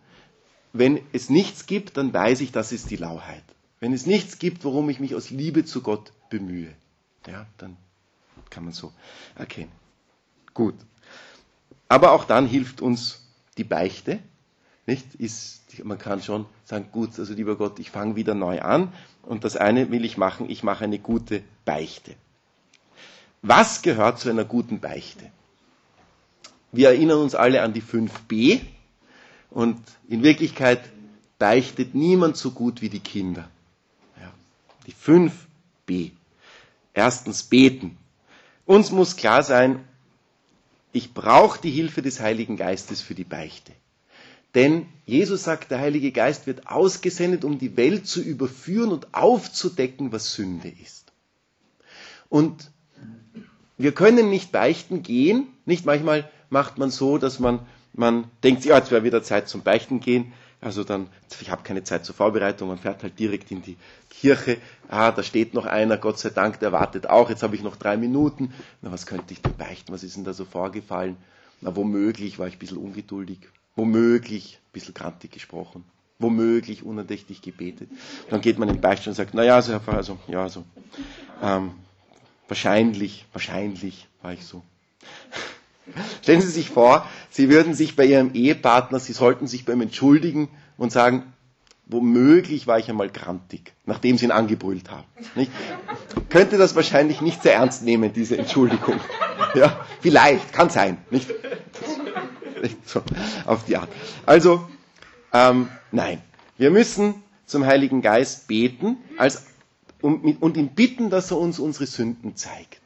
Wenn es nichts gibt, dann weiß ich, das ist die Lauheit. Wenn es nichts gibt, worum ich mich aus Liebe zu Gott bemühe, ja, dann kann man so erkennen. Gut. Aber auch dann hilft uns die Beichte. Nicht? Ist, man kann schon sagen, gut, also lieber Gott, ich fange wieder neu an und das eine will ich machen, ich mache eine gute Beichte. Was gehört zu einer guten Beichte? Wir erinnern uns alle an die 5b und in Wirklichkeit beichtet niemand so gut wie die Kinder. Ja, die 5b. Erstens beten. Uns muss klar sein, ich brauche die Hilfe des Heiligen Geistes für die Beichte. Denn Jesus sagt, der Heilige Geist wird ausgesendet, um die Welt zu überführen und aufzudecken, was Sünde ist. Und wir können nicht beichten gehen. Nicht manchmal macht man so, dass man, man denkt, ja, jetzt wäre wieder Zeit zum Beichten gehen. Also dann, ich habe keine Zeit zur Vorbereitung, man fährt halt direkt in die Kirche. Ah, da steht noch einer, Gott sei Dank, der wartet auch. Jetzt habe ich noch drei Minuten. Na, was könnte ich denn beichten? Was ist denn da so vorgefallen? Na, womöglich war ich ein bisschen ungeduldig womöglich ein bisschen grantig gesprochen, womöglich unandächtig gebetet. Dann geht man in den Beistand und sagt, naja, also also, ja, also, ähm, wahrscheinlich, wahrscheinlich war ich so. Stellen Sie sich vor, Sie würden sich bei Ihrem Ehepartner, Sie sollten sich bei ihm entschuldigen und sagen, womöglich war ich einmal grantig, nachdem Sie ihn angebrüllt haben. Nicht? Könnte das wahrscheinlich nicht sehr ernst nehmen, diese Entschuldigung. Ja, vielleicht, kann sein. Nicht? so auf die Art. Also, ähm, nein. Wir müssen zum Heiligen Geist beten als, und, und ihn bitten, dass er uns unsere Sünden zeigt.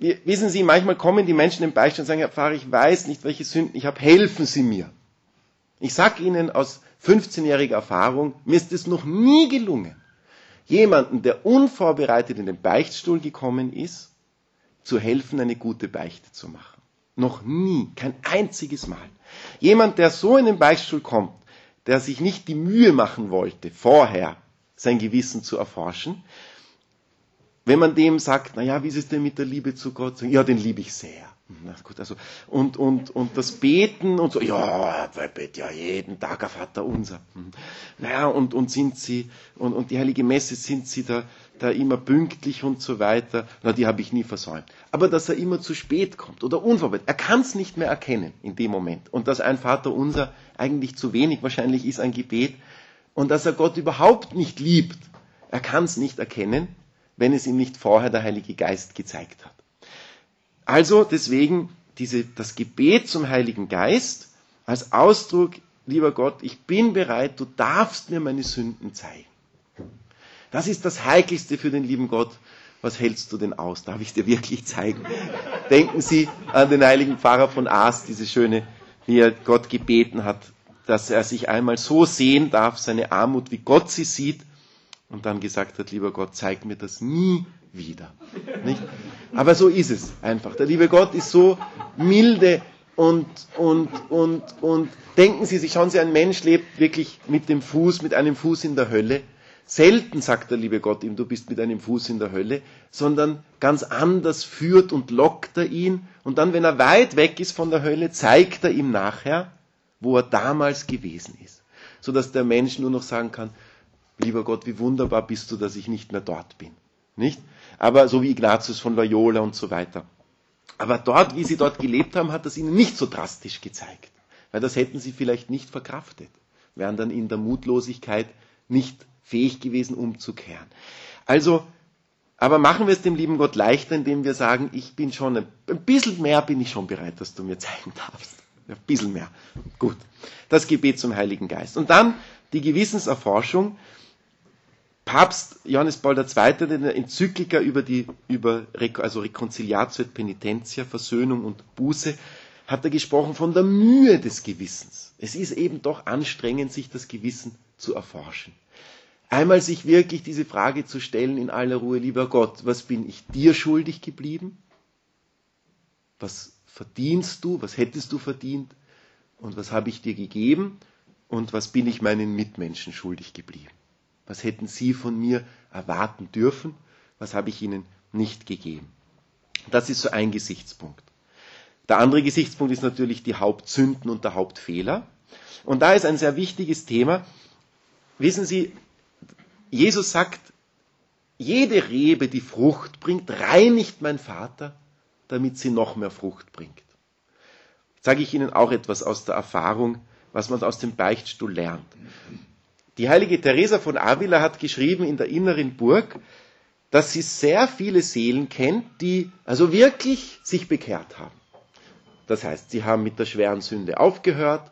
Wir, wissen Sie, manchmal kommen die Menschen im Beistand und sagen, Herr Pfarrer, ich weiß nicht, welche Sünden ich habe, helfen Sie mir. Ich sage Ihnen aus 15-jähriger Erfahrung, mir ist es noch nie gelungen, jemanden, der unvorbereitet in den Beichtstuhl gekommen ist, zu helfen, eine gute Beichte zu machen. Noch nie, kein einziges Mal. Jemand, der so in den Beichtstuhl kommt, der sich nicht die Mühe machen wollte, vorher sein Gewissen zu erforschen, wenn man dem sagt, na ja, wie ist es denn mit der Liebe zu Gott? Ja, den liebe ich sehr. Na gut, also, und, und, und das Beten und so, ja, wir beten ja jeden Tag auf Vater unser. Hm. Naja, und, und sind sie, und, und die Heilige Messe, sind sie da, da immer pünktlich und so weiter? Na, die habe ich nie versäumt. Aber dass er immer zu spät kommt oder unvorbereitet, er kann es nicht mehr erkennen in dem Moment. Und dass ein Vater unser eigentlich zu wenig wahrscheinlich ist ein Gebet und dass er Gott überhaupt nicht liebt, er kann es nicht erkennen, wenn es ihm nicht vorher der Heilige Geist gezeigt hat. Also deswegen diese, das Gebet zum Heiligen Geist als Ausdruck, lieber Gott, ich bin bereit, du darfst mir meine Sünden zeigen. Das ist das Heikelste für den lieben Gott. Was hältst du denn aus? Darf ich dir wirklich zeigen? Denken Sie an den heiligen Pfarrer von Aas, diese schöne, wie er Gott gebeten hat, dass er sich einmal so sehen darf, seine Armut, wie Gott sie sieht, und dann gesagt hat, lieber Gott, zeig mir das nie wieder. Nicht? Aber so ist es einfach. Der liebe Gott ist so milde und, und, und, und denken Sie sich, schauen Sie, ein Mensch lebt wirklich mit dem Fuß, mit einem Fuß in der Hölle. Selten sagt der liebe Gott ihm, du bist mit einem Fuß in der Hölle, sondern ganz anders führt und lockt er ihn. Und dann, wenn er weit weg ist von der Hölle, zeigt er ihm nachher, wo er damals gewesen ist. Sodass der Mensch nur noch sagen kann, lieber Gott, wie wunderbar bist du, dass ich nicht mehr dort bin. Nicht? aber so wie Ignatius von Loyola und so weiter. Aber dort, wie sie dort gelebt haben, hat das ihnen nicht so drastisch gezeigt, weil das hätten sie vielleicht nicht verkraftet, wären dann in der Mutlosigkeit nicht fähig gewesen, umzukehren. Also, aber machen wir es dem lieben Gott leichter, indem wir sagen, ich bin schon, ein, ein bisschen mehr bin ich schon bereit, dass du mir zeigen darfst. Ein bisschen mehr. Gut. Das Gebet zum Heiligen Geist. Und dann die Gewissenserforschung. Papst Johannes Paul II. in der Enzyklika über die, über, also Reconciliatio et Penitentia, Versöhnung und Buße, hat er gesprochen von der Mühe des Gewissens. Es ist eben doch anstrengend, sich das Gewissen zu erforschen. Einmal sich wirklich diese Frage zu stellen in aller Ruhe, lieber Gott, was bin ich dir schuldig geblieben? Was verdienst du? Was hättest du verdient? Und was habe ich dir gegeben? Und was bin ich meinen Mitmenschen schuldig geblieben? Was hätten sie von mir erwarten dürfen? Was habe ich ihnen nicht gegeben? Das ist so ein Gesichtspunkt. Der andere Gesichtspunkt ist natürlich die Hauptsünden und der Hauptfehler. Und da ist ein sehr wichtiges Thema. Wissen Sie, Jesus sagt, jede Rebe, die Frucht bringt, reinigt mein Vater, damit sie noch mehr Frucht bringt. Jetzt sage ich Ihnen auch etwas aus der Erfahrung, was man aus dem Beichtstuhl lernt. Die heilige Teresa von Avila hat geschrieben in der inneren Burg, dass sie sehr viele Seelen kennt, die also wirklich sich bekehrt haben. Das heißt, sie haben mit der schweren Sünde aufgehört,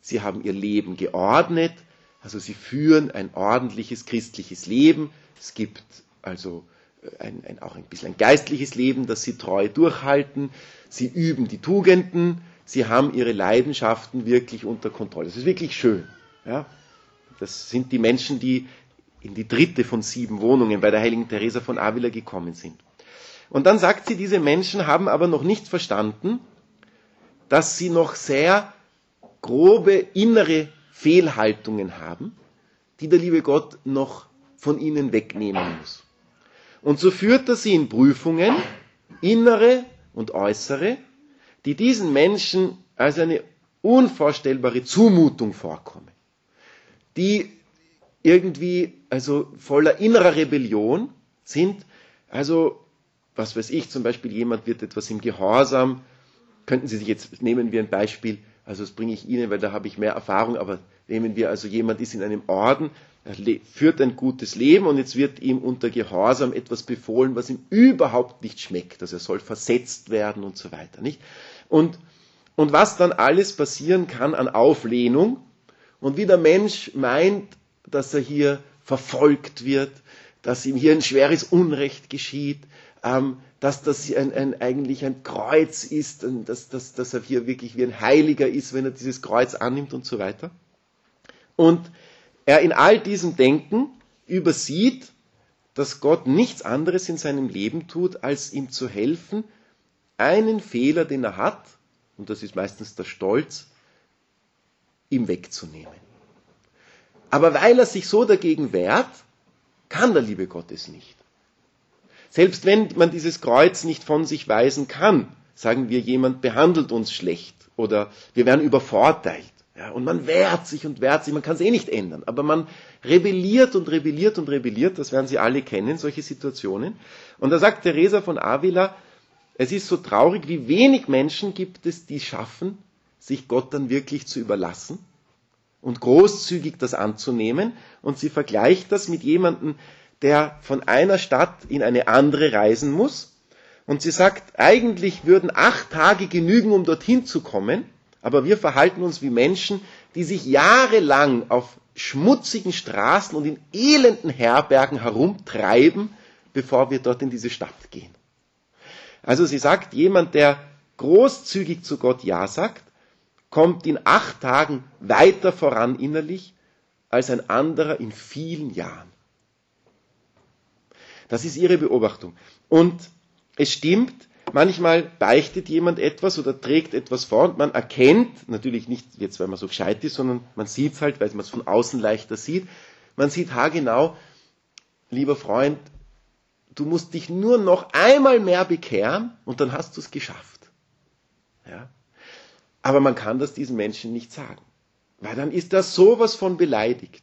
sie haben ihr Leben geordnet, also sie führen ein ordentliches christliches Leben. Es gibt also ein, ein, auch ein bisschen ein geistliches Leben, das sie treu durchhalten. Sie üben die Tugenden. Sie haben ihre Leidenschaften wirklich unter Kontrolle. Das ist wirklich schön. Ja? Das sind die Menschen, die in die dritte von sieben Wohnungen bei der heiligen Teresa von Avila gekommen sind. Und dann sagt sie, diese Menschen haben aber noch nicht verstanden, dass sie noch sehr grobe innere Fehlhaltungen haben, die der liebe Gott noch von ihnen wegnehmen muss. Und so führt er sie in Prüfungen, innere und äußere, die diesen Menschen als eine unvorstellbare Zumutung vorkommen, die irgendwie also voller innerer Rebellion sind, also was weiß ich, zum Beispiel jemand wird etwas im Gehorsam, könnten Sie sich jetzt, nehmen wir ein Beispiel, also das bringe ich Ihnen, weil da habe ich mehr Erfahrung, aber nehmen wir also jemand ist in einem Orden, er führt ein gutes Leben und jetzt wird ihm unter Gehorsam etwas befohlen, was ihm überhaupt nicht schmeckt. Also er soll versetzt werden und so weiter, nicht? Und, und was dann alles passieren kann an Auflehnung und wie der Mensch meint, dass er hier verfolgt wird, dass ihm hier ein schweres Unrecht geschieht, ähm, dass das ein, ein, eigentlich ein Kreuz ist, dass, dass, dass er hier wirklich wie ein Heiliger ist, wenn er dieses Kreuz annimmt und so weiter. Und er in all diesem Denken übersieht, dass Gott nichts anderes in seinem Leben tut, als ihm zu helfen, einen Fehler, den er hat, und das ist meistens der Stolz, ihm wegzunehmen. Aber weil er sich so dagegen wehrt, kann der liebe Gott es nicht. Selbst wenn man dieses Kreuz nicht von sich weisen kann, sagen wir, jemand behandelt uns schlecht oder wir werden übervorteilt. Ja, und man wehrt sich und wehrt sich, man kann es eh nicht ändern, aber man rebelliert und rebelliert und rebelliert, das werden Sie alle kennen, solche Situationen. Und da sagt Teresa von Avila, es ist so traurig, wie wenig Menschen gibt es, die schaffen, sich Gott dann wirklich zu überlassen und großzügig das anzunehmen. Und sie vergleicht das mit jemandem, der von einer Stadt in eine andere reisen muss. Und sie sagt, eigentlich würden acht Tage genügen, um dorthin zu kommen, aber wir verhalten uns wie Menschen, die sich jahrelang auf schmutzigen Straßen und in elenden Herbergen herumtreiben, bevor wir dort in diese Stadt gehen. Also sie sagt, jemand, der großzügig zu Gott Ja sagt, kommt in acht Tagen weiter voran innerlich als ein anderer in vielen Jahren. Das ist ihre Beobachtung. Und es stimmt, manchmal beichtet jemand etwas oder trägt etwas vor und man erkennt, natürlich nicht jetzt, weil man so gescheit ist, sondern man sieht es halt, weil man es von außen leichter sieht. Man sieht haargenau, lieber Freund, du musst dich nur noch einmal mehr bekehren und dann hast du es geschafft. Ja? Aber man kann das diesen Menschen nicht sagen, weil dann ist er sowas von beleidigt.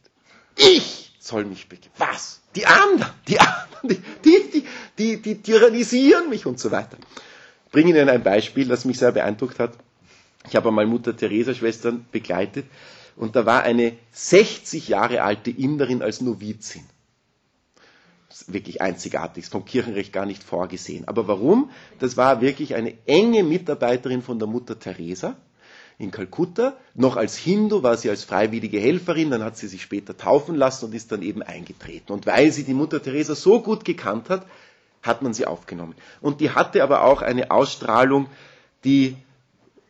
Ich soll mich bekehren. Was? Die anderen, die anderen, die, die, die, tyrannisieren mich und so weiter. Ich bringe Ihnen ein Beispiel, das mich sehr beeindruckt hat. Ich habe einmal Mutter Teresa Schwestern begleitet und da war eine 60 Jahre alte Inderin als Novizin. wirklich einzigartig, ist vom Kirchenrecht gar nicht vorgesehen. Aber warum? Das war wirklich eine enge Mitarbeiterin von der Mutter Teresa in Kalkutta. Noch als Hindu war sie als freiwillige Helferin, dann hat sie sich später taufen lassen und ist dann eben eingetreten. Und weil sie die Mutter Teresa so gut gekannt hat, hat man sie aufgenommen. Und die hatte aber auch eine Ausstrahlung, die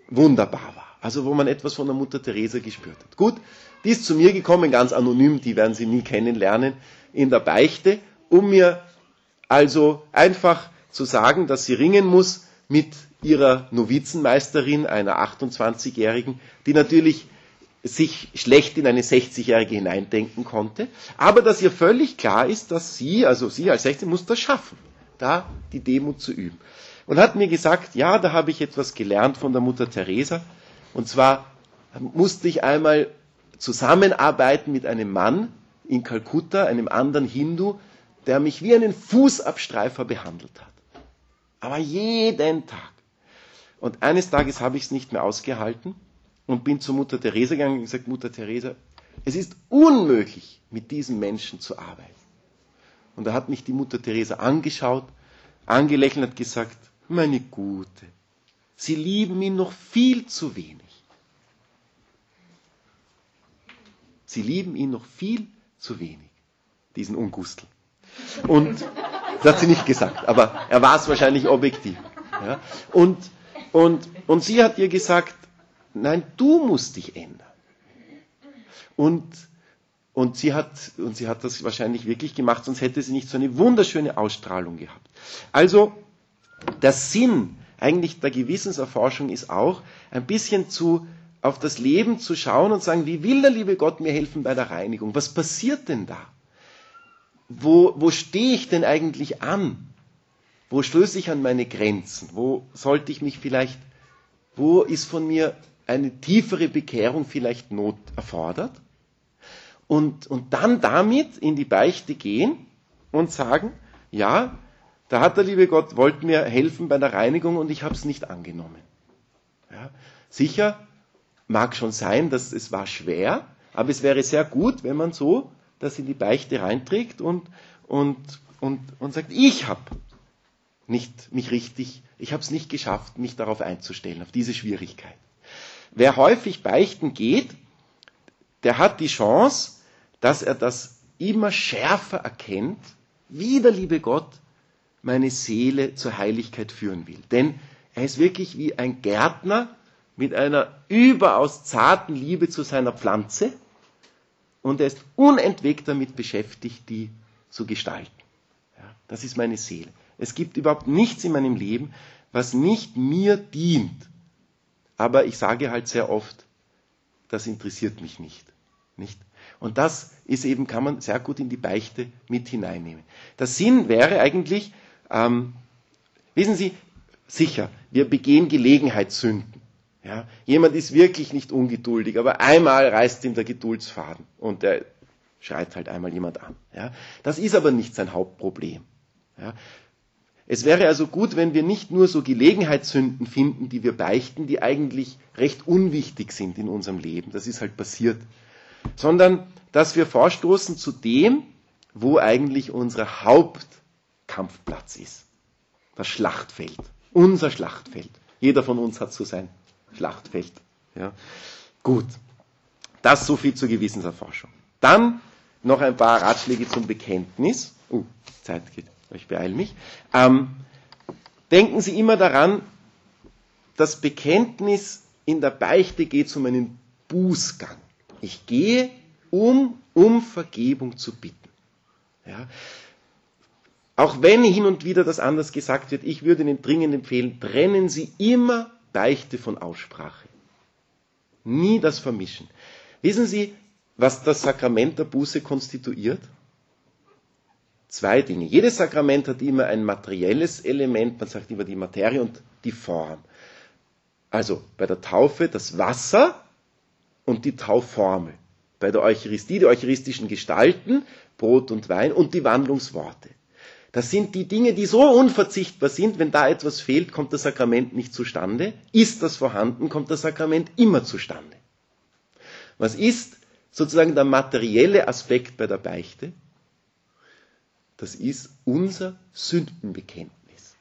wunderbar war. Also wo man etwas von der Mutter Teresa gespürt hat. Gut, die ist zu mir gekommen, ganz anonym, die werden Sie nie kennenlernen, in der Beichte, um mir also einfach zu sagen, dass sie ringen muss mit ihrer Novizenmeisterin, einer 28-Jährigen, die natürlich sich schlecht in eine 60-Jährige hineindenken konnte, aber dass ihr völlig klar ist, dass sie, also sie als 16, muss das schaffen, da die Demut zu üben. Und hat mir gesagt, ja, da habe ich etwas gelernt von der Mutter Teresa, und zwar musste ich einmal zusammenarbeiten mit einem Mann in Kalkutta, einem anderen Hindu, der mich wie einen Fußabstreifer behandelt hat. Aber jeden Tag. Und eines Tages habe ich es nicht mehr ausgehalten und bin zu Mutter Teresa gegangen und gesagt, Mutter Teresa, es ist unmöglich, mit diesem Menschen zu arbeiten. Und da hat mich die Mutter Teresa angeschaut, angelächelt und gesagt, meine Gute, Sie lieben ihn noch viel zu wenig. Sie lieben ihn noch viel zu wenig, diesen Ungustel. Und das hat sie nicht gesagt, aber er war es wahrscheinlich objektiv. Ja? Und, und, und sie hat ihr gesagt, nein, du musst dich ändern. Und, und, sie hat, und sie hat das wahrscheinlich wirklich gemacht, sonst hätte sie nicht so eine wunderschöne Ausstrahlung gehabt. Also, der Sinn eigentlich der Gewissenserforschung ist auch, ein bisschen zu auf das Leben zu schauen und sagen, wie will der liebe Gott mir helfen bei der Reinigung? Was passiert denn da? Wo, wo stehe ich denn eigentlich an? Wo stöße ich an meine Grenzen? Wo sollte ich mich vielleicht, wo ist von mir eine tiefere Bekehrung vielleicht Not erfordert? Und, und dann damit in die Beichte gehen und sagen, ja, da hat der liebe Gott, wollte mir helfen bei der Reinigung und ich habe es nicht angenommen. Ja, sicher Mag schon sein, dass es war schwer, aber es wäre sehr gut, wenn man so das in die Beichte reinträgt und, und, und, und sagt, ich habe nicht mich richtig, ich habe es nicht geschafft, mich darauf einzustellen, auf diese Schwierigkeit. Wer häufig beichten geht, der hat die Chance, dass er das immer schärfer erkennt, wie der liebe Gott meine Seele zur Heiligkeit führen will. Denn er ist wirklich wie ein Gärtner, mit einer überaus zarten Liebe zu seiner Pflanze und er ist unentwegt damit beschäftigt, die zu gestalten. Ja, das ist meine Seele. Es gibt überhaupt nichts in meinem Leben, was nicht mir dient. Aber ich sage halt sehr oft, das interessiert mich nicht. Nicht? Und das ist eben, kann man sehr gut in die Beichte mit hineinnehmen. Der Sinn wäre eigentlich, ähm, wissen Sie, sicher, wir begehen Gelegenheitssünden. Ja, jemand ist wirklich nicht ungeduldig, aber einmal reißt ihm der Geduldsfaden und er schreit halt einmal jemand an. Ja, das ist aber nicht sein Hauptproblem. Ja, es wäre also gut, wenn wir nicht nur so Gelegenheitssünden finden, die wir beichten, die eigentlich recht unwichtig sind in unserem Leben. Das ist halt passiert. Sondern, dass wir vorstoßen zu dem, wo eigentlich unser Hauptkampfplatz ist. Das Schlachtfeld. Unser Schlachtfeld. Jeder von uns hat so sein Schlachtfeld. Ja. Gut. Das so viel zur Gewissenserforschung. Dann noch ein paar Ratschläge zum Bekenntnis. Uh, Zeit geht, ich beeile mich. Ähm, denken Sie immer daran, das Bekenntnis in der Beichte geht um einen Bußgang. Ich gehe, um um Vergebung zu bitten. Ja. Auch wenn hin und wieder das anders gesagt wird, ich würde Ihnen dringend empfehlen, trennen Sie immer Beichte von Aussprache. Nie das Vermischen. Wissen Sie, was das Sakrament der Buße konstituiert? Zwei Dinge. Jedes Sakrament hat immer ein materielles Element, man sagt immer die Materie und die Form. Also bei der Taufe das Wasser und die Taufformel. Bei der Eucharistie die eucharistischen Gestalten, Brot und Wein und die Wandlungsworte. Das sind die Dinge, die so unverzichtbar sind, wenn da etwas fehlt, kommt das Sakrament nicht zustande. Ist das vorhanden, kommt das Sakrament immer zustande. Was ist sozusagen der materielle Aspekt bei der Beichte? Das ist unser Sündenbekenntnis.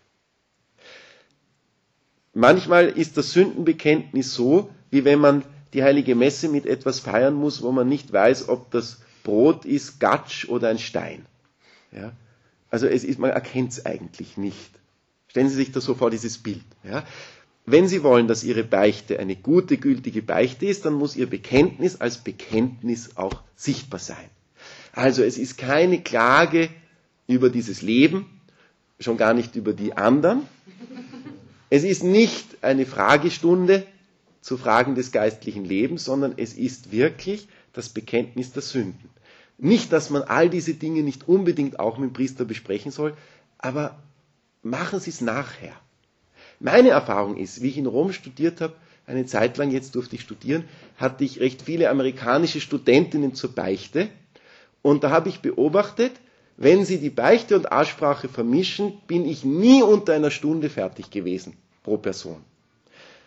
Manchmal ist das Sündenbekenntnis so, wie wenn man die heilige Messe mit etwas feiern muss, wo man nicht weiß, ob das Brot ist, Gatsch oder ein Stein. Ja? Also es ist, man erkennt es eigentlich nicht. Stellen Sie sich das so vor, dieses Bild. Ja? wenn Sie wollen, dass Ihre Beichte eine gute, gültige Beichte ist, dann muss Ihr Bekenntnis als Bekenntnis auch sichtbar sein. Also es ist keine Klage über dieses Leben, schon gar nicht über die anderen. Es ist nicht eine Fragestunde zu Fragen des geistlichen Lebens, sondern es ist wirklich das Bekenntnis der Sünden. Nicht, dass man all diese Dinge nicht unbedingt auch mit dem Priester besprechen soll, aber machen Sie es nachher. Meine Erfahrung ist, wie ich in Rom studiert habe, eine Zeit lang, jetzt durfte ich studieren, hatte ich recht viele amerikanische Studentinnen zur Beichte. Und da habe ich beobachtet, wenn sie die Beichte und Aussprache vermischen, bin ich nie unter einer Stunde fertig gewesen pro Person.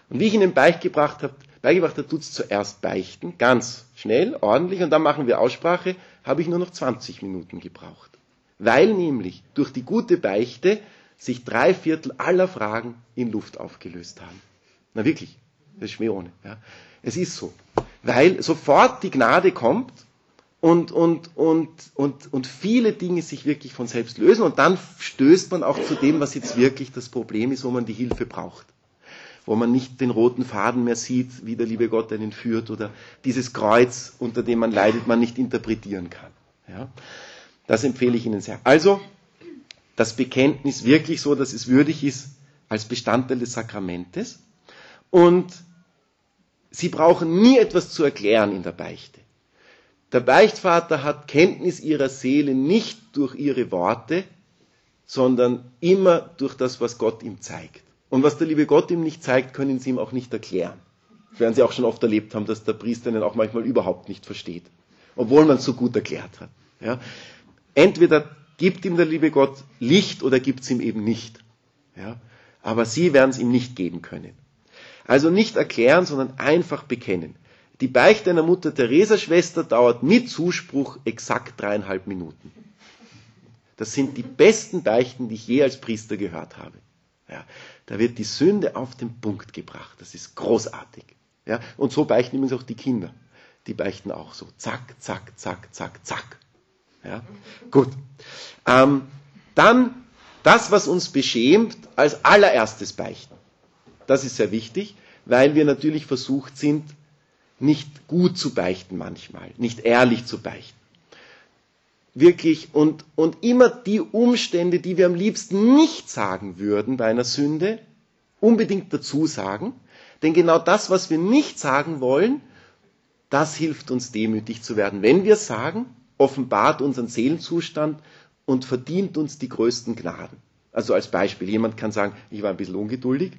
Und wie ich ihnen beigebracht habe, beigebracht habe, tut's zuerst beichten, ganz schnell, ordentlich, und dann machen wir Aussprache, habe ich nur noch 20 Minuten gebraucht. Weil nämlich durch die gute Beichte sich drei Viertel aller Fragen in Luft aufgelöst haben. Na wirklich, das ist schwer ohne. Ja. Es ist so. Weil sofort die Gnade kommt und, und, und, und, und viele Dinge sich wirklich von selbst lösen und dann stößt man auch zu dem, was jetzt wirklich das Problem ist, wo man die Hilfe braucht. Wo man nicht den roten Faden mehr sieht, wie der liebe Gott einen führt oder dieses Kreuz, unter dem man leidet, man nicht interpretieren kann. Ja. Das empfehle ich Ihnen sehr. Also, das Bekenntnis wirklich so, dass es würdig ist als Bestandteil des Sakramentes. Und Sie brauchen nie etwas zu erklären in der Beichte. Der Beichtvater hat Kenntnis ihrer Seele nicht durch ihre Worte, sondern immer durch das, was Gott ihm zeigt. Und was der liebe Gott ihm nicht zeigt, können Sie ihm auch nicht erklären. Das werden Sie auch schon oft erlebt haben, dass der Priester ihn auch manchmal überhaupt nicht versteht, obwohl man es so gut erklärt hat. Ja. Entweder gibt ihm der liebe Gott Licht oder gibt es ihm eben nicht. Ja? Aber sie werden es ihm nicht geben können. Also nicht erklären, sondern einfach bekennen. Die Beichte einer Mutter Teresa Schwester dauert mit Zuspruch exakt dreieinhalb Minuten. Das sind die besten Beichten, die ich je als Priester gehört habe. Ja, da wird die Sünde auf den Punkt gebracht. Das ist großartig. Ja, und so beichten übrigens auch die Kinder. Die beichten auch so. Zack, zack, zack, zack, zack. Ja? Gut. Ähm, dann das, was uns beschämt, als allererstes beichten. Das ist sehr wichtig, weil wir natürlich versucht sind, nicht gut zu beichten manchmal, nicht ehrlich zu beichten. Wirklich und, und immer die Umstände, die wir am liebsten nicht sagen würden bei einer Sünde, unbedingt dazu sagen. Denn genau das, was wir nicht sagen wollen, das hilft uns demütig zu werden. Wenn wir sagen, offenbart unseren Seelenzustand und verdient uns die größten Gnaden. Also als Beispiel, jemand kann sagen, ich war ein bisschen ungeduldig.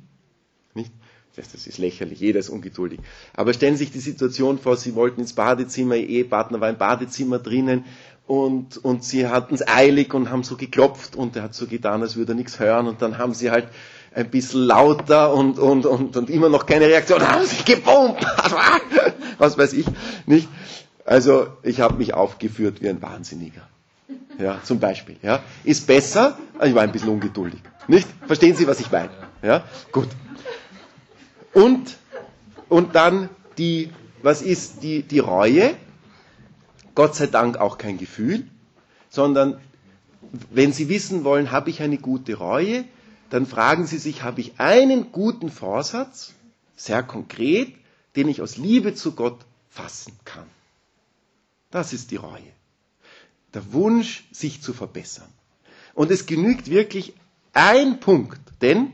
Nicht? Das ist lächerlich, jeder ist ungeduldig. Aber stellen Sie sich die Situation vor, Sie wollten ins Badezimmer, Ihr Ehepartner war im Badezimmer drinnen und, und Sie hatten es eilig und haben so geklopft und er hat so getan, als würde er nichts hören und dann haben Sie halt ein bisschen lauter und, und, und, und immer noch keine Reaktion, haben sich gebombt, (laughs) was weiß ich, nicht? Also ich habe mich aufgeführt wie ein Wahnsinniger. Ja, zum Beispiel. Ja. Ist besser, ich war ein bisschen ungeduldig. Nicht? Verstehen Sie, was ich meine? Ja, gut. Und, und dann die, was ist die, die Reue? Gott sei Dank auch kein Gefühl, sondern wenn Sie wissen wollen, habe ich eine gute Reue, dann fragen Sie sich, habe ich einen guten Vorsatz, sehr konkret, den ich aus Liebe zu Gott fassen kann. Das ist die Reue. Der Wunsch, sich zu verbessern. Und es genügt wirklich ein Punkt, denn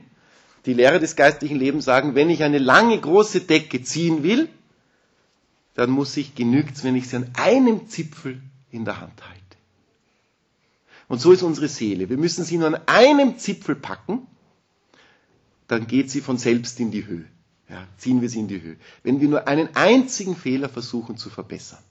die Lehrer des geistlichen Lebens sagen, wenn ich eine lange große Decke ziehen will, dann muss ich, genügt wenn ich sie an einem Zipfel in der Hand halte. Und so ist unsere Seele. Wir müssen sie nur an einem Zipfel packen, dann geht sie von selbst in die Höhe. Ja, ziehen wir sie in die Höhe. Wenn wir nur einen einzigen Fehler versuchen zu verbessern.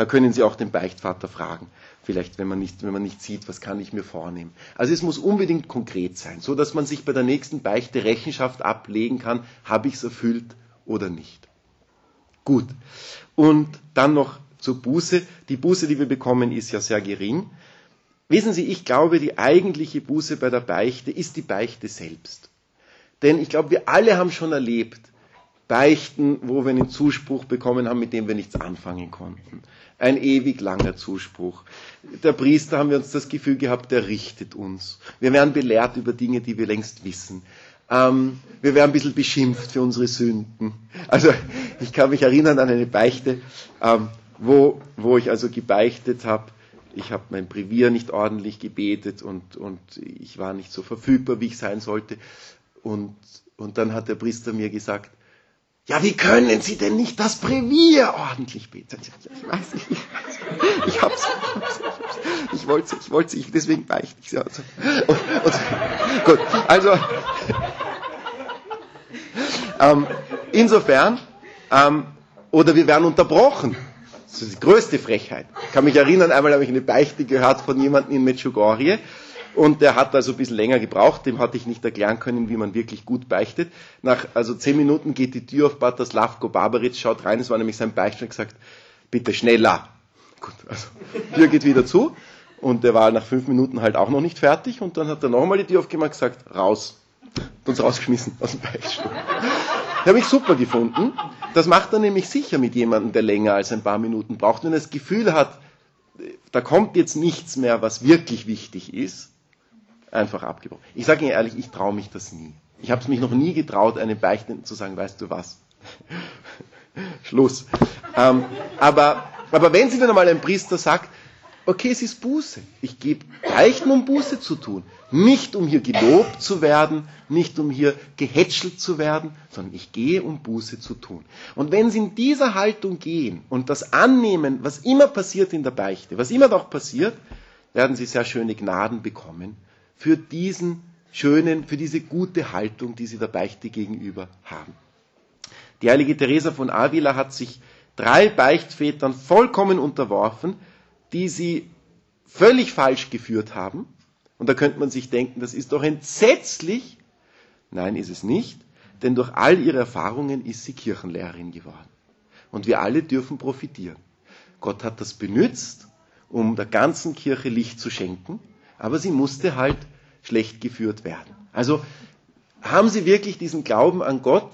Da können Sie auch den Beichtvater fragen. Vielleicht, wenn man nicht, wenn man nicht sieht, was kann ich mir vornehmen. Also es muss unbedingt konkret sein, so dass man sich bei der nächsten Beichte Rechenschaft ablegen kann, habe ich es erfüllt oder nicht. Gut. Und dann noch zur Buße. Die Buße, die wir bekommen, ist ja sehr gering. Wissen Sie, ich glaube, die eigentliche Buße bei der Beichte ist die Beichte selbst. Denn ich glaube, wir alle haben schon erlebt, Beichten, wo wir einen Zuspruch bekommen haben, mit dem wir nichts anfangen konnten ein ewig langer Zuspruch. Der Priester haben wir uns das Gefühl gehabt, der richtet uns. Wir werden belehrt über Dinge, die wir längst wissen. ähm, wir werden ein bisschen beschimpft für unsere Sünden. Also ich kann mich erinnern an eine Beichte, ähm, wo, wo ich also gebeichtet habe, ich habe mein Brevier nicht ordentlich gebetet und, und ich war nicht so verfügbar, wie ich sein sollte. Und, und dann hat der Priester mir gesagt, ja, wie können Sie denn nicht das Brevier ordentlich beten? Ich weiß nicht, ich, ich hab's, ich wollte, ich wollte, ich, deswegen beichte ich ja. Also, und, und, gut, also, ähm, insofern, ähm, oder wir werden unterbrochen. Das ist die größte Frechheit. Ich kann mich erinnern, einmal habe ich eine Beichte gehört von jemandem in Medjugorje und der hat also ein bisschen länger gebraucht, dem hatte ich nicht erklären können, wie man wirklich gut beichtet. Nach also zehn Minuten geht die Tür auf Pater Slavko schaut rein, es war nämlich sein Beichte und gesagt, bitte schneller. Gut, also Tür geht wieder zu und der war nach fünf Minuten halt auch noch nicht fertig und dann hat er nochmal die Tür aufgemacht und gesagt, raus. Und uns rausgeschmissen aus dem Beichtstuhl. Habe ich super gefunden. Das macht er nämlich sicher mit jemandem, der länger als ein paar Minuten braucht. Wenn er das Gefühl hat, da kommt jetzt nichts mehr, was wirklich wichtig ist, einfach abgebrochen. Ich sage Ihnen ehrlich, ich traue mich das nie. Ich habe es mich noch nie getraut, einem Beichtenden zu sagen, weißt du was? (laughs) Schluss. Ähm, aber, aber wenn Sie dann einmal ein Priester sagt, okay, es ist Buße. Ich gebe Beichten, um Buße zu tun. Nicht um hier gelobt zu werden, nicht um hier gehätschelt zu werden, sondern ich gehe, um Buße zu tun. Und wenn Sie in dieser Haltung gehen und das annehmen, was immer passiert in der Beichte, was immer doch passiert, werden Sie sehr schöne Gnaden bekommen für diesen schönen, für diese gute Haltung, die Sie der Beichte gegenüber haben. Die heilige Teresa von Avila hat sich drei Beichtvätern vollkommen unterworfen, die sie völlig falsch geführt haben. Und da könnte man sich denken, das ist doch entsetzlich. Nein, ist es nicht, denn durch all ihre Erfahrungen ist sie Kirchenlehrerin geworden. Und wir alle dürfen profitieren. Gott hat das benützt, um der ganzen Kirche Licht zu schenken, aber sie musste halt schlecht geführt werden. Also haben Sie wirklich diesen Glauben an Gott,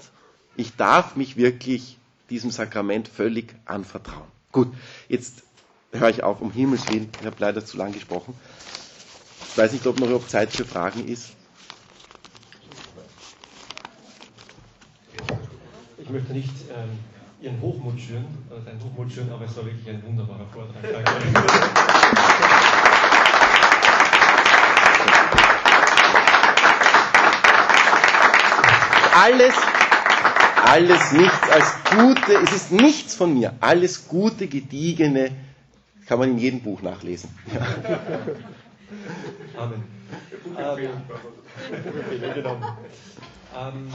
ich darf mich wirklich diesem Sakrament völlig anvertrauen. Gut, jetzt höre ich auf, um Himmels Willen. Ich habe leider zu lang gesprochen. Ich weiß nicht, ob noch Zeit für Fragen ist. Ich möchte nicht ähm, Ihren Hochmut schüren, oder deinen Hochmut schüren, aber es war wirklich ein wunderbarer Vortrag. Danke. Alles, alles nichts als gute, es ist nichts von mir, alles gute, gediegene kann man in jedem Buch nachlesen. Ja. (laughs) Amen. Ähm, ähm,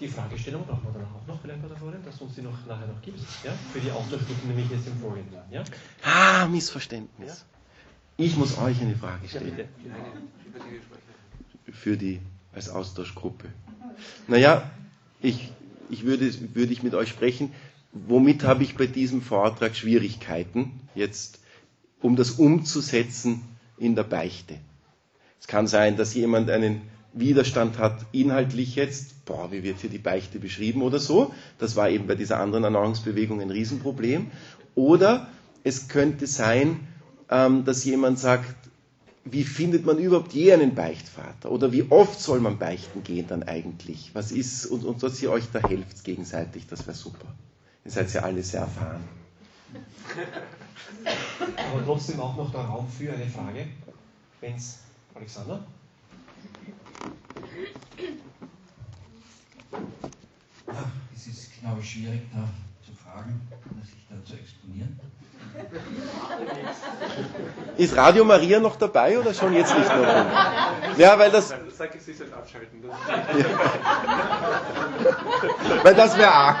die Fragestellung brauchen wir dann auch noch vielleicht bei der dass uns die noch nachher noch gibt. Ja? Für die Austauschgruppen nämlich jetzt im Folgenden. Ja? Ah, Missverständnis. Ja? Ich muss euch eine Frage stellen. Ja, Für die als Austauschgruppe. Naja, ich, ich würde, würde ich mit euch sprechen womit habe ich bei diesem Vortrag Schwierigkeiten, jetzt um das umzusetzen in der Beichte. Es kann sein, dass jemand einen Widerstand hat, inhaltlich jetzt, boah, wie wird hier die Beichte beschrieben oder so. Das war eben bei dieser anderen Erneuerungsbewegung ein Riesenproblem. Oder es könnte sein, ähm, dass jemand sagt, wie findet man überhaupt je einen Beichtvater? Oder wie oft soll man beichten gehen dann eigentlich? Was ist, und, und dass ihr euch da helft gegenseitig, das wäre super. Ihr seid ja alle sehr erfahren. Aber trotzdem auch noch der Raum für eine Frage. Wenn's Alexander? es ist, glaube ich, schwierig, da zu fragen, sich da zu exponieren. Ist Radio Maria noch dabei oder schon jetzt nicht mehr? Ja, weil das. Sag ich, Sie abschalten. weil das wäre arg.